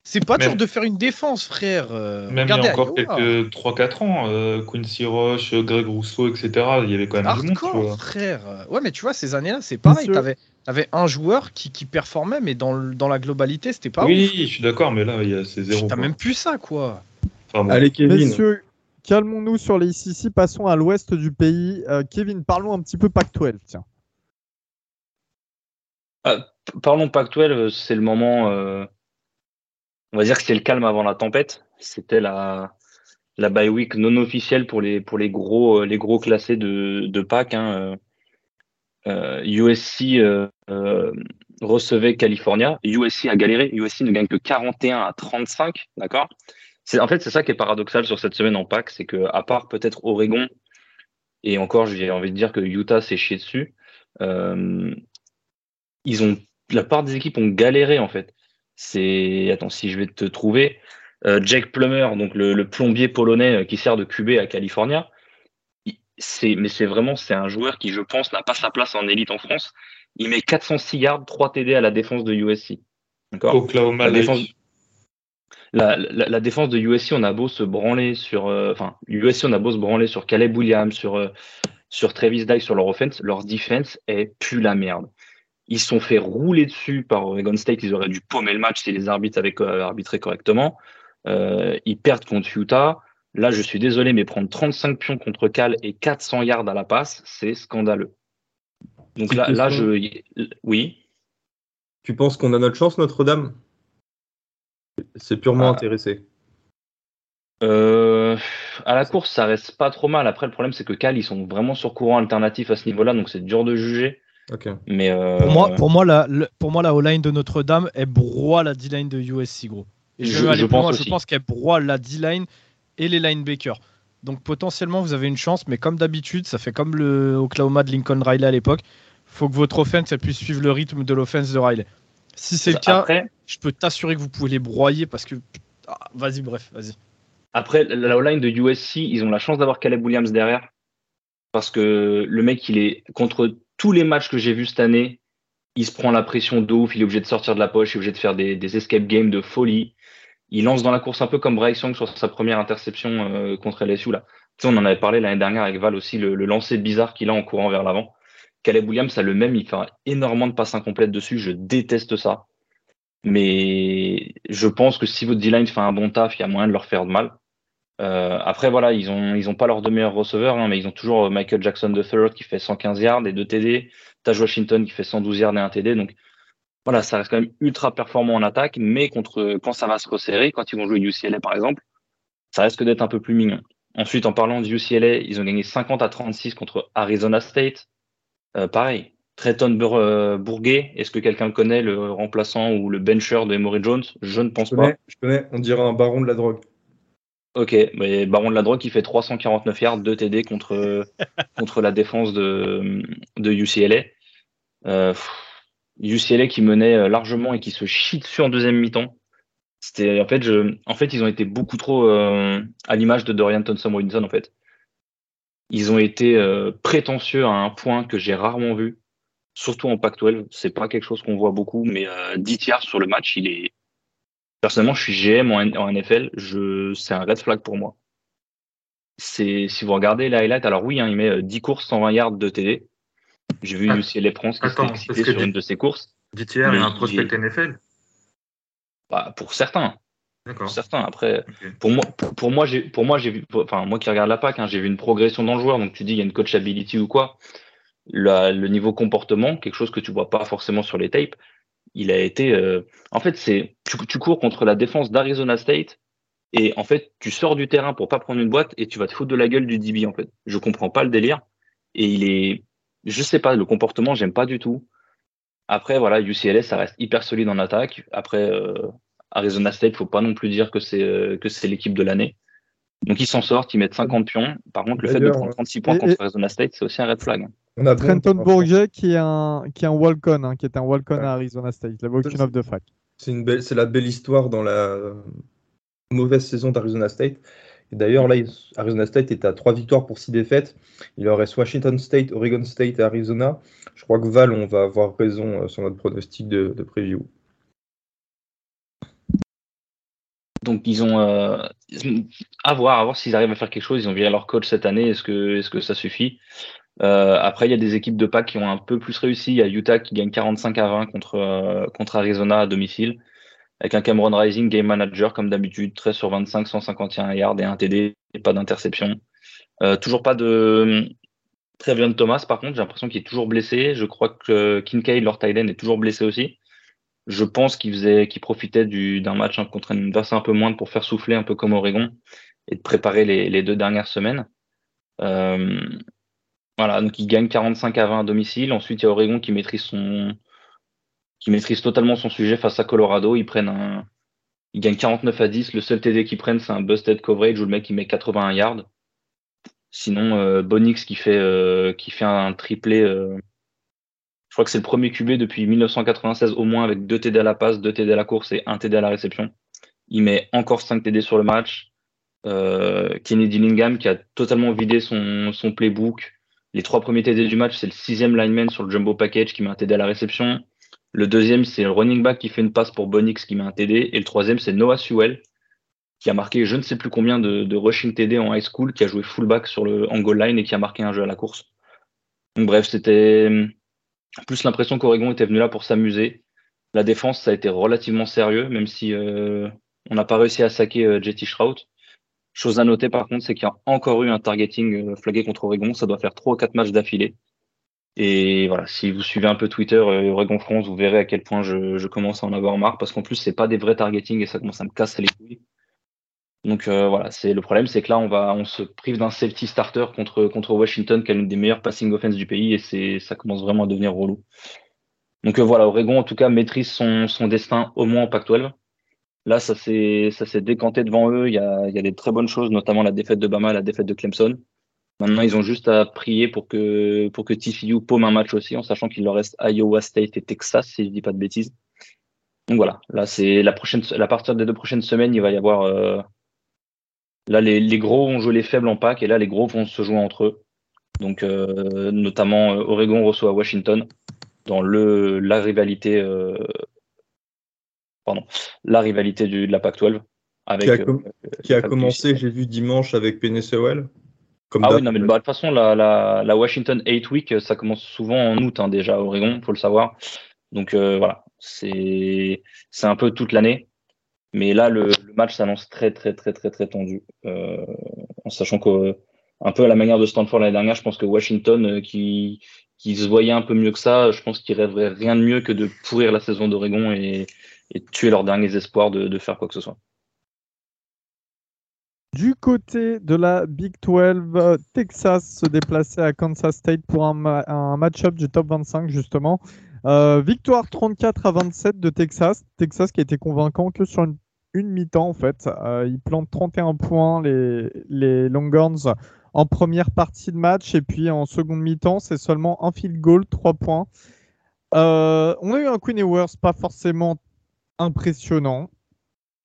C'est pas dur de faire une défense, frère.
Euh, même il y a encore quelques 3-4 ans, euh, Quincy Roche, Greg Rousseau, etc. Il y avait quand même du monde.
frère. Ouais, mais tu vois, ces années-là, c'est pareil. T'avais avais un joueur qui, qui performait, mais dans, dans la globalité, c'était pas
Oui, je suis d'accord, mais là, il y a ces zéro.
T'as même plus ça, quoi.
Allez, Kevin. Messieurs, calmons-nous sur les ici. Passons à l'ouest du pays. Euh, Kevin, parlons un petit peu Pac-12, tiens.
Ah, parlons Pac-12, c'est le moment on va dire que c'est le calme avant la tempête. C'était la, la bye week non officielle pour les, pour les, gros, euh, les gros classés de, de Pâques. Hein. USC euh, euh, recevait California. USC a galéré. USC ne gagne que 41 à 35. D'accord? En fait, c'est ça qui est paradoxal sur cette semaine en Pâques. C'est que, à part peut-être Oregon, et encore, j'ai envie de dire que Utah s'est chié dessus, ils ont, la part des équipes ont galéré en fait c'est attends si je vais te trouver euh, Jake Plummer, donc le, plombier polonais euh, qui sert de QB à California. c'est, mais c'est vraiment, c'est un joueur qui, je pense, n'a pas sa place en élite en France. Il met 406 yards, 3 TD à la défense de USC.
D'accord? Oklahoma
la défense, la, la, défense de USC, on a beau se branler sur, euh, enfin, USC, on a beau se branler sur Caleb Williams, sur, euh, sur Travis Dye, sur leur offense, leur defense est plus la merde. Ils se sont fait rouler dessus par Oregon State. Ils auraient dû paumer le match si les arbitres avaient arbitré correctement. Euh, ils perdent contre Utah. Là, je suis désolé, mais prendre 35 pions contre Cal et 400 yards à la passe, c'est scandaleux. Donc là, là je. Oui.
Tu penses qu'on a notre chance, Notre-Dame? C'est purement ah. intéressé.
Euh, à la course, ça reste pas trop mal. Après, le problème, c'est que Cal, ils sont vraiment sur courant alternatif à ce niveau-là, donc c'est dur de juger. Mais euh,
pour, moi, pour, moi, la, pour moi, la O-line de Notre-Dame, elle broie la D-line de USC, gros. Et je, je, pense, je pense qu'elle broie la D-line et les linebackers. Donc potentiellement, vous avez une chance, mais comme d'habitude, ça fait comme le Oklahoma de Lincoln Riley à l'époque. faut que votre offense elle puisse suivre le rythme de l'offense de Riley. Si c'est le cas, je peux t'assurer que vous pouvez les broyer parce que. Ah, vas-y, bref, vas-y.
Après, la line de USC, ils ont la chance d'avoir Caleb Williams derrière. Parce que le mec, il est contre tous les matchs que j'ai vus cette année, il se prend la pression de ouf, il est obligé de sortir de la poche, il est obligé de faire des, escape games de folie. Il lance dans la course un peu comme Bryce Young sur sa première interception euh, contre LSU. Là. On en avait parlé l'année dernière avec Val aussi, le, lancer bizarre qu'il a en courant vers l'avant. Caleb Williams a le même, il fait énormément de passes incomplètes dessus, je déteste ça. Mais je pense que si votre D-line fait un bon taf, il y a moyen de leur faire de mal. Euh, après, voilà, ils ont, ils ont pas leurs deux meilleurs receveurs, hein, mais ils ont toujours euh, Michael Jackson III qui fait 115 yards et 2 TD, Taj Washington qui fait 112 yards et 1 TD. Donc, voilà, ça reste quand même ultra performant en attaque, mais contre, quand ça va se resserrer, quand ils vont jouer UCLA par exemple, ça risque d'être un peu plus mignon. Ensuite, en parlant de UCLA, ils ont gagné 50 à 36 contre Arizona State. Euh, pareil, Trayton euh, Bourguet, est-ce que quelqu'un le connaît, le remplaçant ou le bencher de Emory Jones? Je ne pense
pas. Je connais, on dirait un baron de la drogue.
Ok, mais Baron de la drogue qui fait 349 yards, 2 TD contre, contre la défense de, de UCLA. Euh, UCLA qui menait euh, largement et qui se chie dessus en deuxième mi-temps. C'était en fait, je, en fait, ils ont été beaucoup trop euh, à l'image de Dorian Thompson Robinson en fait. Ils ont été euh, prétentieux à un point que j'ai rarement vu, surtout en Pac-12. C'est pas quelque chose qu'on voit beaucoup, mais 10 tiers sur le match, il est Personnellement, je suis GM en, NFL, je, c'est un red flag pour moi. C'est, si vous regardez les highlights, alors oui, hein, il met 10 euh, courses, 120 yards de TD. J'ai vu aussi les France qui s'est excité sur une de ses courses.
DTR est un prospect NFL
bah, Pour certains. Pour certains. Après, pour moi, pour, moi, j'ai, pour moi, j'ai vu, enfin, moi qui regarde la PAC, hein, j'ai vu une progression dans le joueur. Donc, tu dis, il y a une coachability ou quoi. le niveau comportement, quelque chose que tu vois pas forcément sur les tapes il a été. Euh, en fait, c'est tu, cours contre la défense d'Arizona State et en fait, tu sors du terrain pour pas prendre une boîte et tu vas te foutre de la gueule du DB. En fait, je comprends pas le délire et il est. Je sais pas, le comportement, j'aime pas du tout. Après, voilà, UCLS, ça reste hyper solide en attaque. Après, euh, Arizona State, faut pas non plus dire que c'est euh, que c'est l'équipe de l'année. Donc ils s'en sortent, ils mettent 50 pions. Par contre, le fait de prendre 36 points contre Arizona State, c'est aussi un red flag.
On a Trenton Bourget qui est un, qui est un walk-on, hein, qui est un walk-on à Arizona State. Il n'avait aucune offre de fac.
C'est une belle, c'est la belle histoire dans la mauvaise saison d'Arizona State. Et d'ailleurs, là, Arizona State est à 3 victoires pour 6 défaites. Il leur reste Washington State, Oregon State et Arizona. Je crois que Val, on va avoir raison euh, sur notre pronostic de, preview.
Donc ils ont euh, à voir, à voir s'ils arrivent à faire quelque chose. Ils ont viré leur coach cette année. Est-ce que, est-ce que ça suffit? Euh, après, il y a des équipes de PAC qui ont un peu plus réussi. Il y a Utah qui gagne 45 à 20 contre, euh, contre Arizona à domicile, avec un Cameron Rising game manager comme d'habitude, 13 sur 25, 151 yards et un TD, et pas d'interception. Euh, toujours pas de Trevion Thomas, par contre, j'ai l'impression qu'il est toujours blessé. Je crois que Kincaid, leur tight est toujours blessé aussi. Je pense qu'il faisait, qu'il profitait d'un match hein, contre une verse un peu moindre pour faire souffler un peu comme Oregon et de préparer les, les deux dernières semaines. Euh, voilà, donc il gagne 45 à 20 à domicile. Ensuite, il y a Oregon qui maîtrise son, qui maîtrise totalement son sujet face à Colorado. Ils prennent un, ils gagnent 49 à 10. Le seul TD qu'ils prennent, c'est un busted coverage où le mec il met 81 yards. Sinon, euh, Bonix qui fait, euh, qui fait un triplé. Euh, je crois que c'est le premier QB depuis 1996 au moins avec 2 TD à la passe, 2 TD à la course et 1 TD à la réception. Il met encore 5 TD sur le match. Kenny Dillingham qui a totalement vidé son, son playbook. Les trois premiers TD du match, c'est le sixième lineman sur le jumbo package qui met un TD à la réception. Le deuxième, c'est le running back qui fait une passe pour Bonix qui met un TD. Et le troisième, c'est Noah Sewell qui a marqué je ne sais plus combien de, rushing TD en high school, qui a joué fullback sur le en goal line et qui a marqué un jeu à la course. Donc bref, c'était plus l'impression qu'Oregon était venu là pour s'amuser. La défense, ça a été relativement sérieux, même si euh, on n'a pas réussi à saquer euh, JT Shroud. Chose à noter par contre, c'est qu'il y a encore eu un targeting euh, flagué contre Oregon. Ça doit faire 3 ou 4 matchs d'affilée. Et voilà, si vous suivez un peu Twitter euh, Oregon France, vous verrez à quel point je, commence à en avoir marre parce qu'en plus c'est pas des vrais targeting et ça commence à me casser les couilles. Donc euh, voilà, c'est le problème, c'est que là on va, se prive d'un safety starter contre Washington qui a l'une des meilleures passing offense du pays et ça commence vraiment à devenir relou. Donc voilà, Oregon en tout cas maîtrise son, son destin au moins en Pac-12. Là, ça s'est décanté devant eux. Il y a, il des très bonnes choses, notamment la défaite de Bama, la défaite de Clemson. Maintenant, ils ont juste à prier pour que pour que TCU paume un match aussi, en sachant qu'il leur reste Iowa State et Texas, si je dis pas de bêtises. Donc voilà, là c'est la prochaine, à partir des deux prochaines semaines, il va y avoir euh, là les, gros vont jouer les faibles en pack et là les gros vont se jouer entre eux. Donc euh, notamment euh, Oregon reçoit Washington dans le la rivalité pardon, la rivalité du, de la Pac-12.
Avec, qui a, commencé, j'ai vu dimanche avec PNSOL.
ah oui, non, mais bah, de toute façon, la, la, la, Washington 8 Week, ça commence souvent en août hein, déjà à Oregon, faut le savoir. Donc euh, voilà, c'est un peu toute l'année. Mais là, le, le match s'annonce très, très, très, très, très tendu. Euh, en sachant que, un peu à la manière de Stanford l'année dernière, je pense que Washington, euh, qui, qui se voyait un peu mieux que ça, je pense qu'il rêverait rien de mieux que de pourrir la saison d'Oregon et, et tuer leurs derniers espoirs de, faire quoi que ce soit.
Du côté de la Big 12, Texas se déplaçait à Kansas State pour un, match-up du top 25 justement. Euh, victoire 34 à 27 de Texas. Texas qui a été convaincant que sur une, mi-temps en fait. Euh, ils plantent 31 points les, les Longhorns en première partie de match et puis en seconde mi-temps c'est seulement un field goal, 3 points. Euh, on a eu un Queen Ewers pas forcément impressionnant.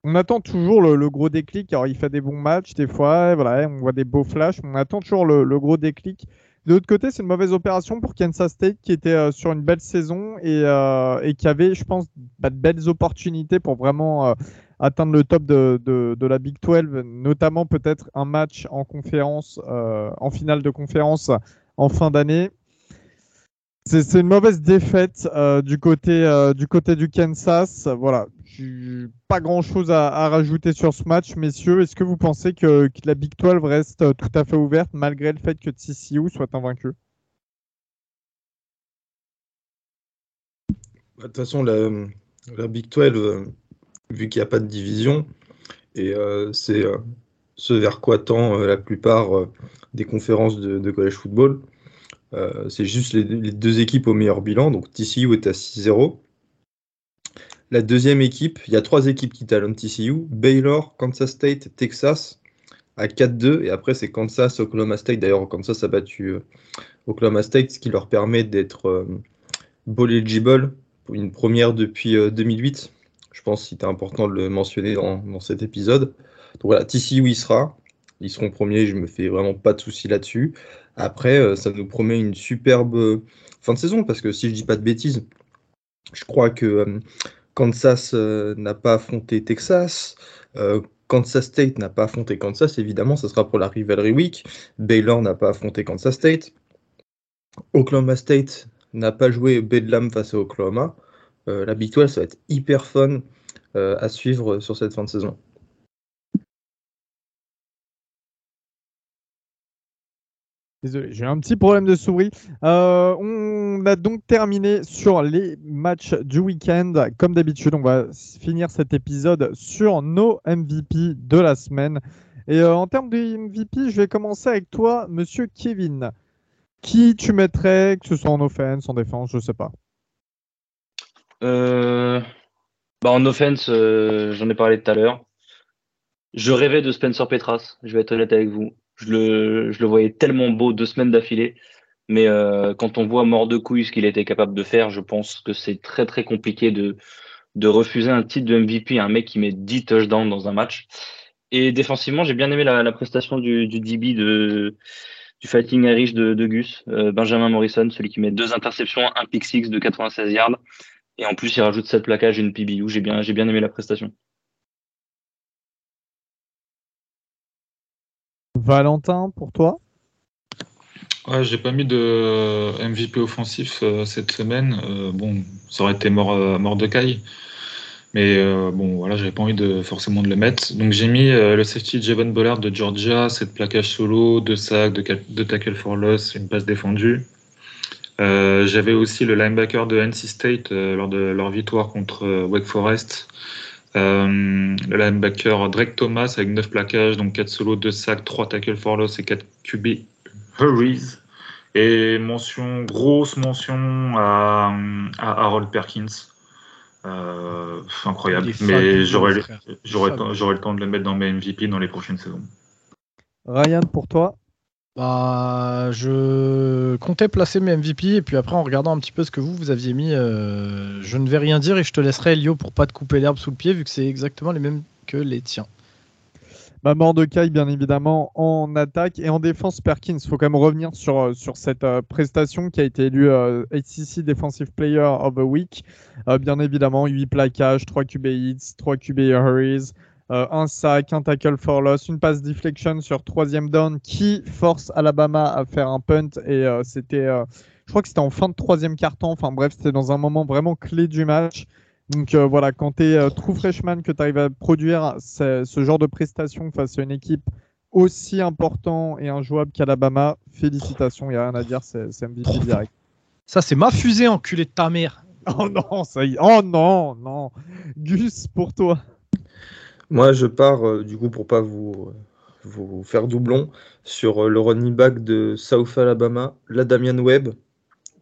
On attend toujours le, gros déclic. Alors, il fait des bons matchs des fois, voilà, on voit des beaux flashs. On attend toujours le, gros déclic. De l'autre côté, c'est une mauvaise opération pour Kansas State qui était euh, sur une belle saison euh, et, qui avait, je pense, de belles opportunités pour vraiment euh, atteindre le top de, la Big 12, notamment peut-être un match en conférence, en finale de conférence en fin d'année. C'est une mauvaise défaite euh, du, côté, euh, du côté du Kansas. Voilà, pas grand chose à, rajouter sur ce match, messieurs. Est-ce que vous pensez que, la Big 12 reste tout à fait ouverte malgré le fait que TCU soit invaincu?
Bah, De toute façon, la, Big 12, euh, vu qu'il n'y a pas de division, et c'est ce vers quoi tend la plupart des conférences de, de college football, euh, c'est juste les, deux équipes au meilleur bilan. Donc TCU est à 6-0. La deuxième équipe, il y a trois équipes qui talonnent TCU Baylor, Kansas State, Texas à 4-2. Et après, c'est Kansas, Oklahoma State. D'ailleurs, Kansas a battu euh, Oklahoma State, ce qui leur permet d'être euh, bowl eligible pour une première depuis 2008. Je pense que c'était important de le mentionner dans, cet épisode. Donc voilà, TCU y sera. Ils seront premiers, je me fais vraiment pas de soucis là-dessus. Après, euh, ça nous promet une superbe euh, fin de saison parce que si je dis pas de bêtises, je crois que euh, Kansas n'a pas affronté Texas. Kansas State n'a pas affronté Kansas, évidemment, ça sera pour la Rivalry Week. Baylor n'a pas affronté Kansas State. Oklahoma State n'a pas joué Bedlam face à Oklahoma. la Big 12, ça va être hyper fun à suivre sur cette fin de saison.
Désolé, j'ai un petit problème de souris. Euh, on a donc terminé sur les matchs du week-end. Comme d'habitude, on va finir cet épisode sur nos MVP de la semaine. Et euh, en termes de MVP, je vais commencer avec toi, monsieur Kevin. Qui tu mettrais, que ce soit en offense, en défense, je sais pas.
Euh, bah en offense, j'en ai parlé tout à l'heure. Je rêvais de Spencer Petras, je vais être honnête avec vous. Je le, voyais tellement beau deux semaines d'affilée. Mais euh, quand on voit mort de couilles ce qu'il était capable de faire, je pense que c'est très très compliqué de, de refuser un titre de MVP à un mec qui met 10 touchdowns dans un match. Et défensivement, j'ai bien aimé la, prestation du, DB de, du Fighting Irish de, Gus, euh, Benjamin Morrison, celui qui met deux interceptions, un pick six de 96 yards. Et en plus, il rajoute cette plaquage et une PBU. J'ai bien, j'ai bien aimé la prestation.
Valentin, pour toi?
J'ai pas mis de MVP offensif euh, cette semaine. Euh, bon, ça aurait été mort, euh, mort de caille. Mais bon, voilà, j'avais pas envie de forcément de le mettre. Donc j'ai mis le safety Javon Bollard de Georgia, cette plaquage solo, deux sacs, deux, tackles for loss, une passe défendue. j'avais aussi le linebacker de NC State lors de leur victoire contre Wake Forest. Le linebacker Drake Thomas avec 9 plaquages, donc 4 solos, 2 sacs, 3 tackles for loss et 4 QB Hurries. Et mention, grosse mention à, Harold Perkins. Euh, incroyable. Mais j'aurai le temps de le mettre dans mes MVP dans les prochaines saisons.
Ryan, pour toi?
Bah, je comptais placer mes MVP et puis après en regardant un petit peu ce que vous vous aviez mis, euh, je ne vais rien dire et je te laisserai Elio pour pas te couper l'herbe sous le pied vu que c'est exactement les mêmes que les tiens.
Bah, Mordecai, bien évidemment, en attaque et en défense, Perkins. Il faut quand même revenir sur, euh, sur cette euh, prestation qui a été élue ACC Defensive Player of the Week. bien évidemment, 8 plaquages, 3 QB hits, 3 QB hurries, un sac, un tackle for loss, une passe deflection sur troisième down qui force Alabama à faire un punt. Et c'était, je crois que c'était en fin de troisième quart-temps. Enfin bref, c'était dans un moment vraiment clé du match. Donc euh, voilà, quand tu es euh, true freshman, que tu arrives à produire ce, genre de prestation face à une équipe aussi important et injouable qu'Alabama, félicitations, il n'y a rien à dire, c'est MVP direct.
Ça, c'est ma fusée, enculé de ta mère.
Oh non, ça y est. Oh non, non. Gus, pour toi.
Moi, je pars, euh, du coup, pour pas vous, vous faire doublon, sur le running back de South Alabama, la Damian Webb.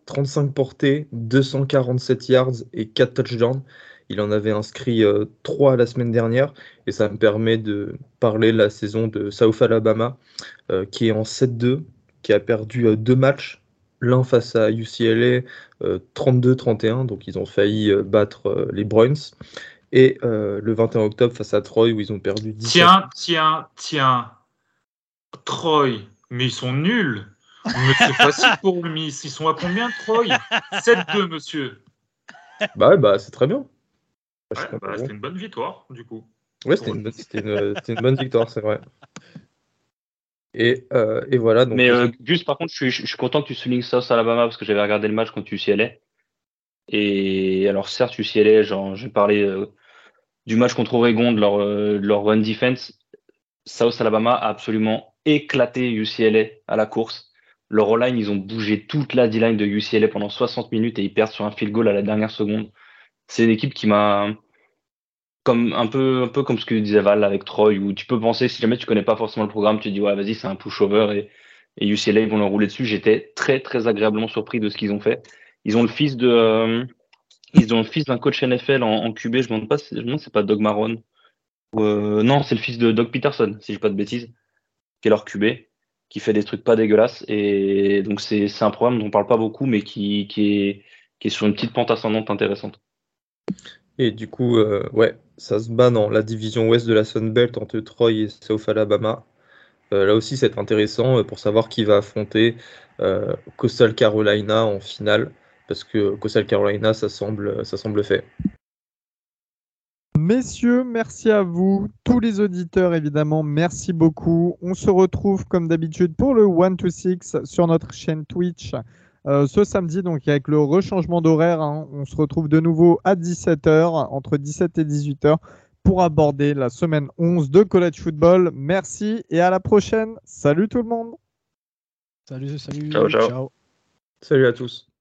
35 portées, 247 yards et 4 touchdowns. Il en avait inscrit 3 euh, la semaine dernière et ça me permet de parler de la saison de South Alabama euh, qui est en 7-2, qui a perdu euh, deux matchs, l'un face à UCLA 32-31, donc ils ont failli battre les Bruins, et le 21 octobre face à Troy où ils ont perdu 10.
Tiens, tiens, tiens, Troy, mais ils sont nuls mais c'est facile pour lui. Ils sont à combien, Troy? 7-2, monsieur.
Bah, bah c'est très bien.
Bah, c'était une bonne victoire, du coup.
Ouais, c'était une, une, bonne victoire, c'est vrai. Et, euh, et, voilà. Donc,
Mais euh, juste, par contre, je suis, je suis, content que tu soulignes ça, Alabama, parce que j'avais regardé le match quand tu y allais. Et alors, certes, tu y allais, genre, j'ai parlé euh, du match contre Oregon, de leur, de leur run defense. South Alabama a absolument éclaté UCLA à la course. Leur line ils ont bougé toute la D-line de UCLA pendant 60 minutes et ils perdent sur un field goal à la dernière seconde. C'est une équipe qui m'a comme un peu un peu comme ce que disait Val avec Troy où tu peux penser si jamais tu connais pas forcément le programme tu dis ouais vas-y c'est un pushover et, et UCLA ils vont leur rouler dessus j'étais très très agréablement surpris de ce qu'ils ont fait ils ont le fils de euh, ils ont le fils d'un coach NFL en, QB je me demande pas je demande c'est pas Doug Marron euh, non c'est le fils de Doug Peterson si je pas de bêtises qui est leur QB qui fait des trucs pas dégueulasses. Et donc, c'est un programme dont on parle pas beaucoup, mais qui, est, sur une petite pente ascendante intéressante.
Et du coup, euh, ouais, ça se bat dans la division ouest de la Sun Belt entre Troy et South Alabama. Euh, là aussi, c'est intéressant pour savoir qui va affronter Coastal Carolina en finale, parce que Coastal Carolina, ça semble, ça semble fait.
Messieurs, merci à vous. Tous les auditeurs, évidemment, merci beaucoup. On se retrouve comme d'habitude pour le 1 to 6 sur notre chaîne Twitch euh, ce samedi, donc avec le rechangement d'horaire. Hein. on se retrouve de nouveau à 17h, entre 17 et 18h, pour aborder la semaine 11 de College Football. Merci et à la prochaine. Salut tout le monde.
Salut, salut.
ciao. ciao.
Salut à tous.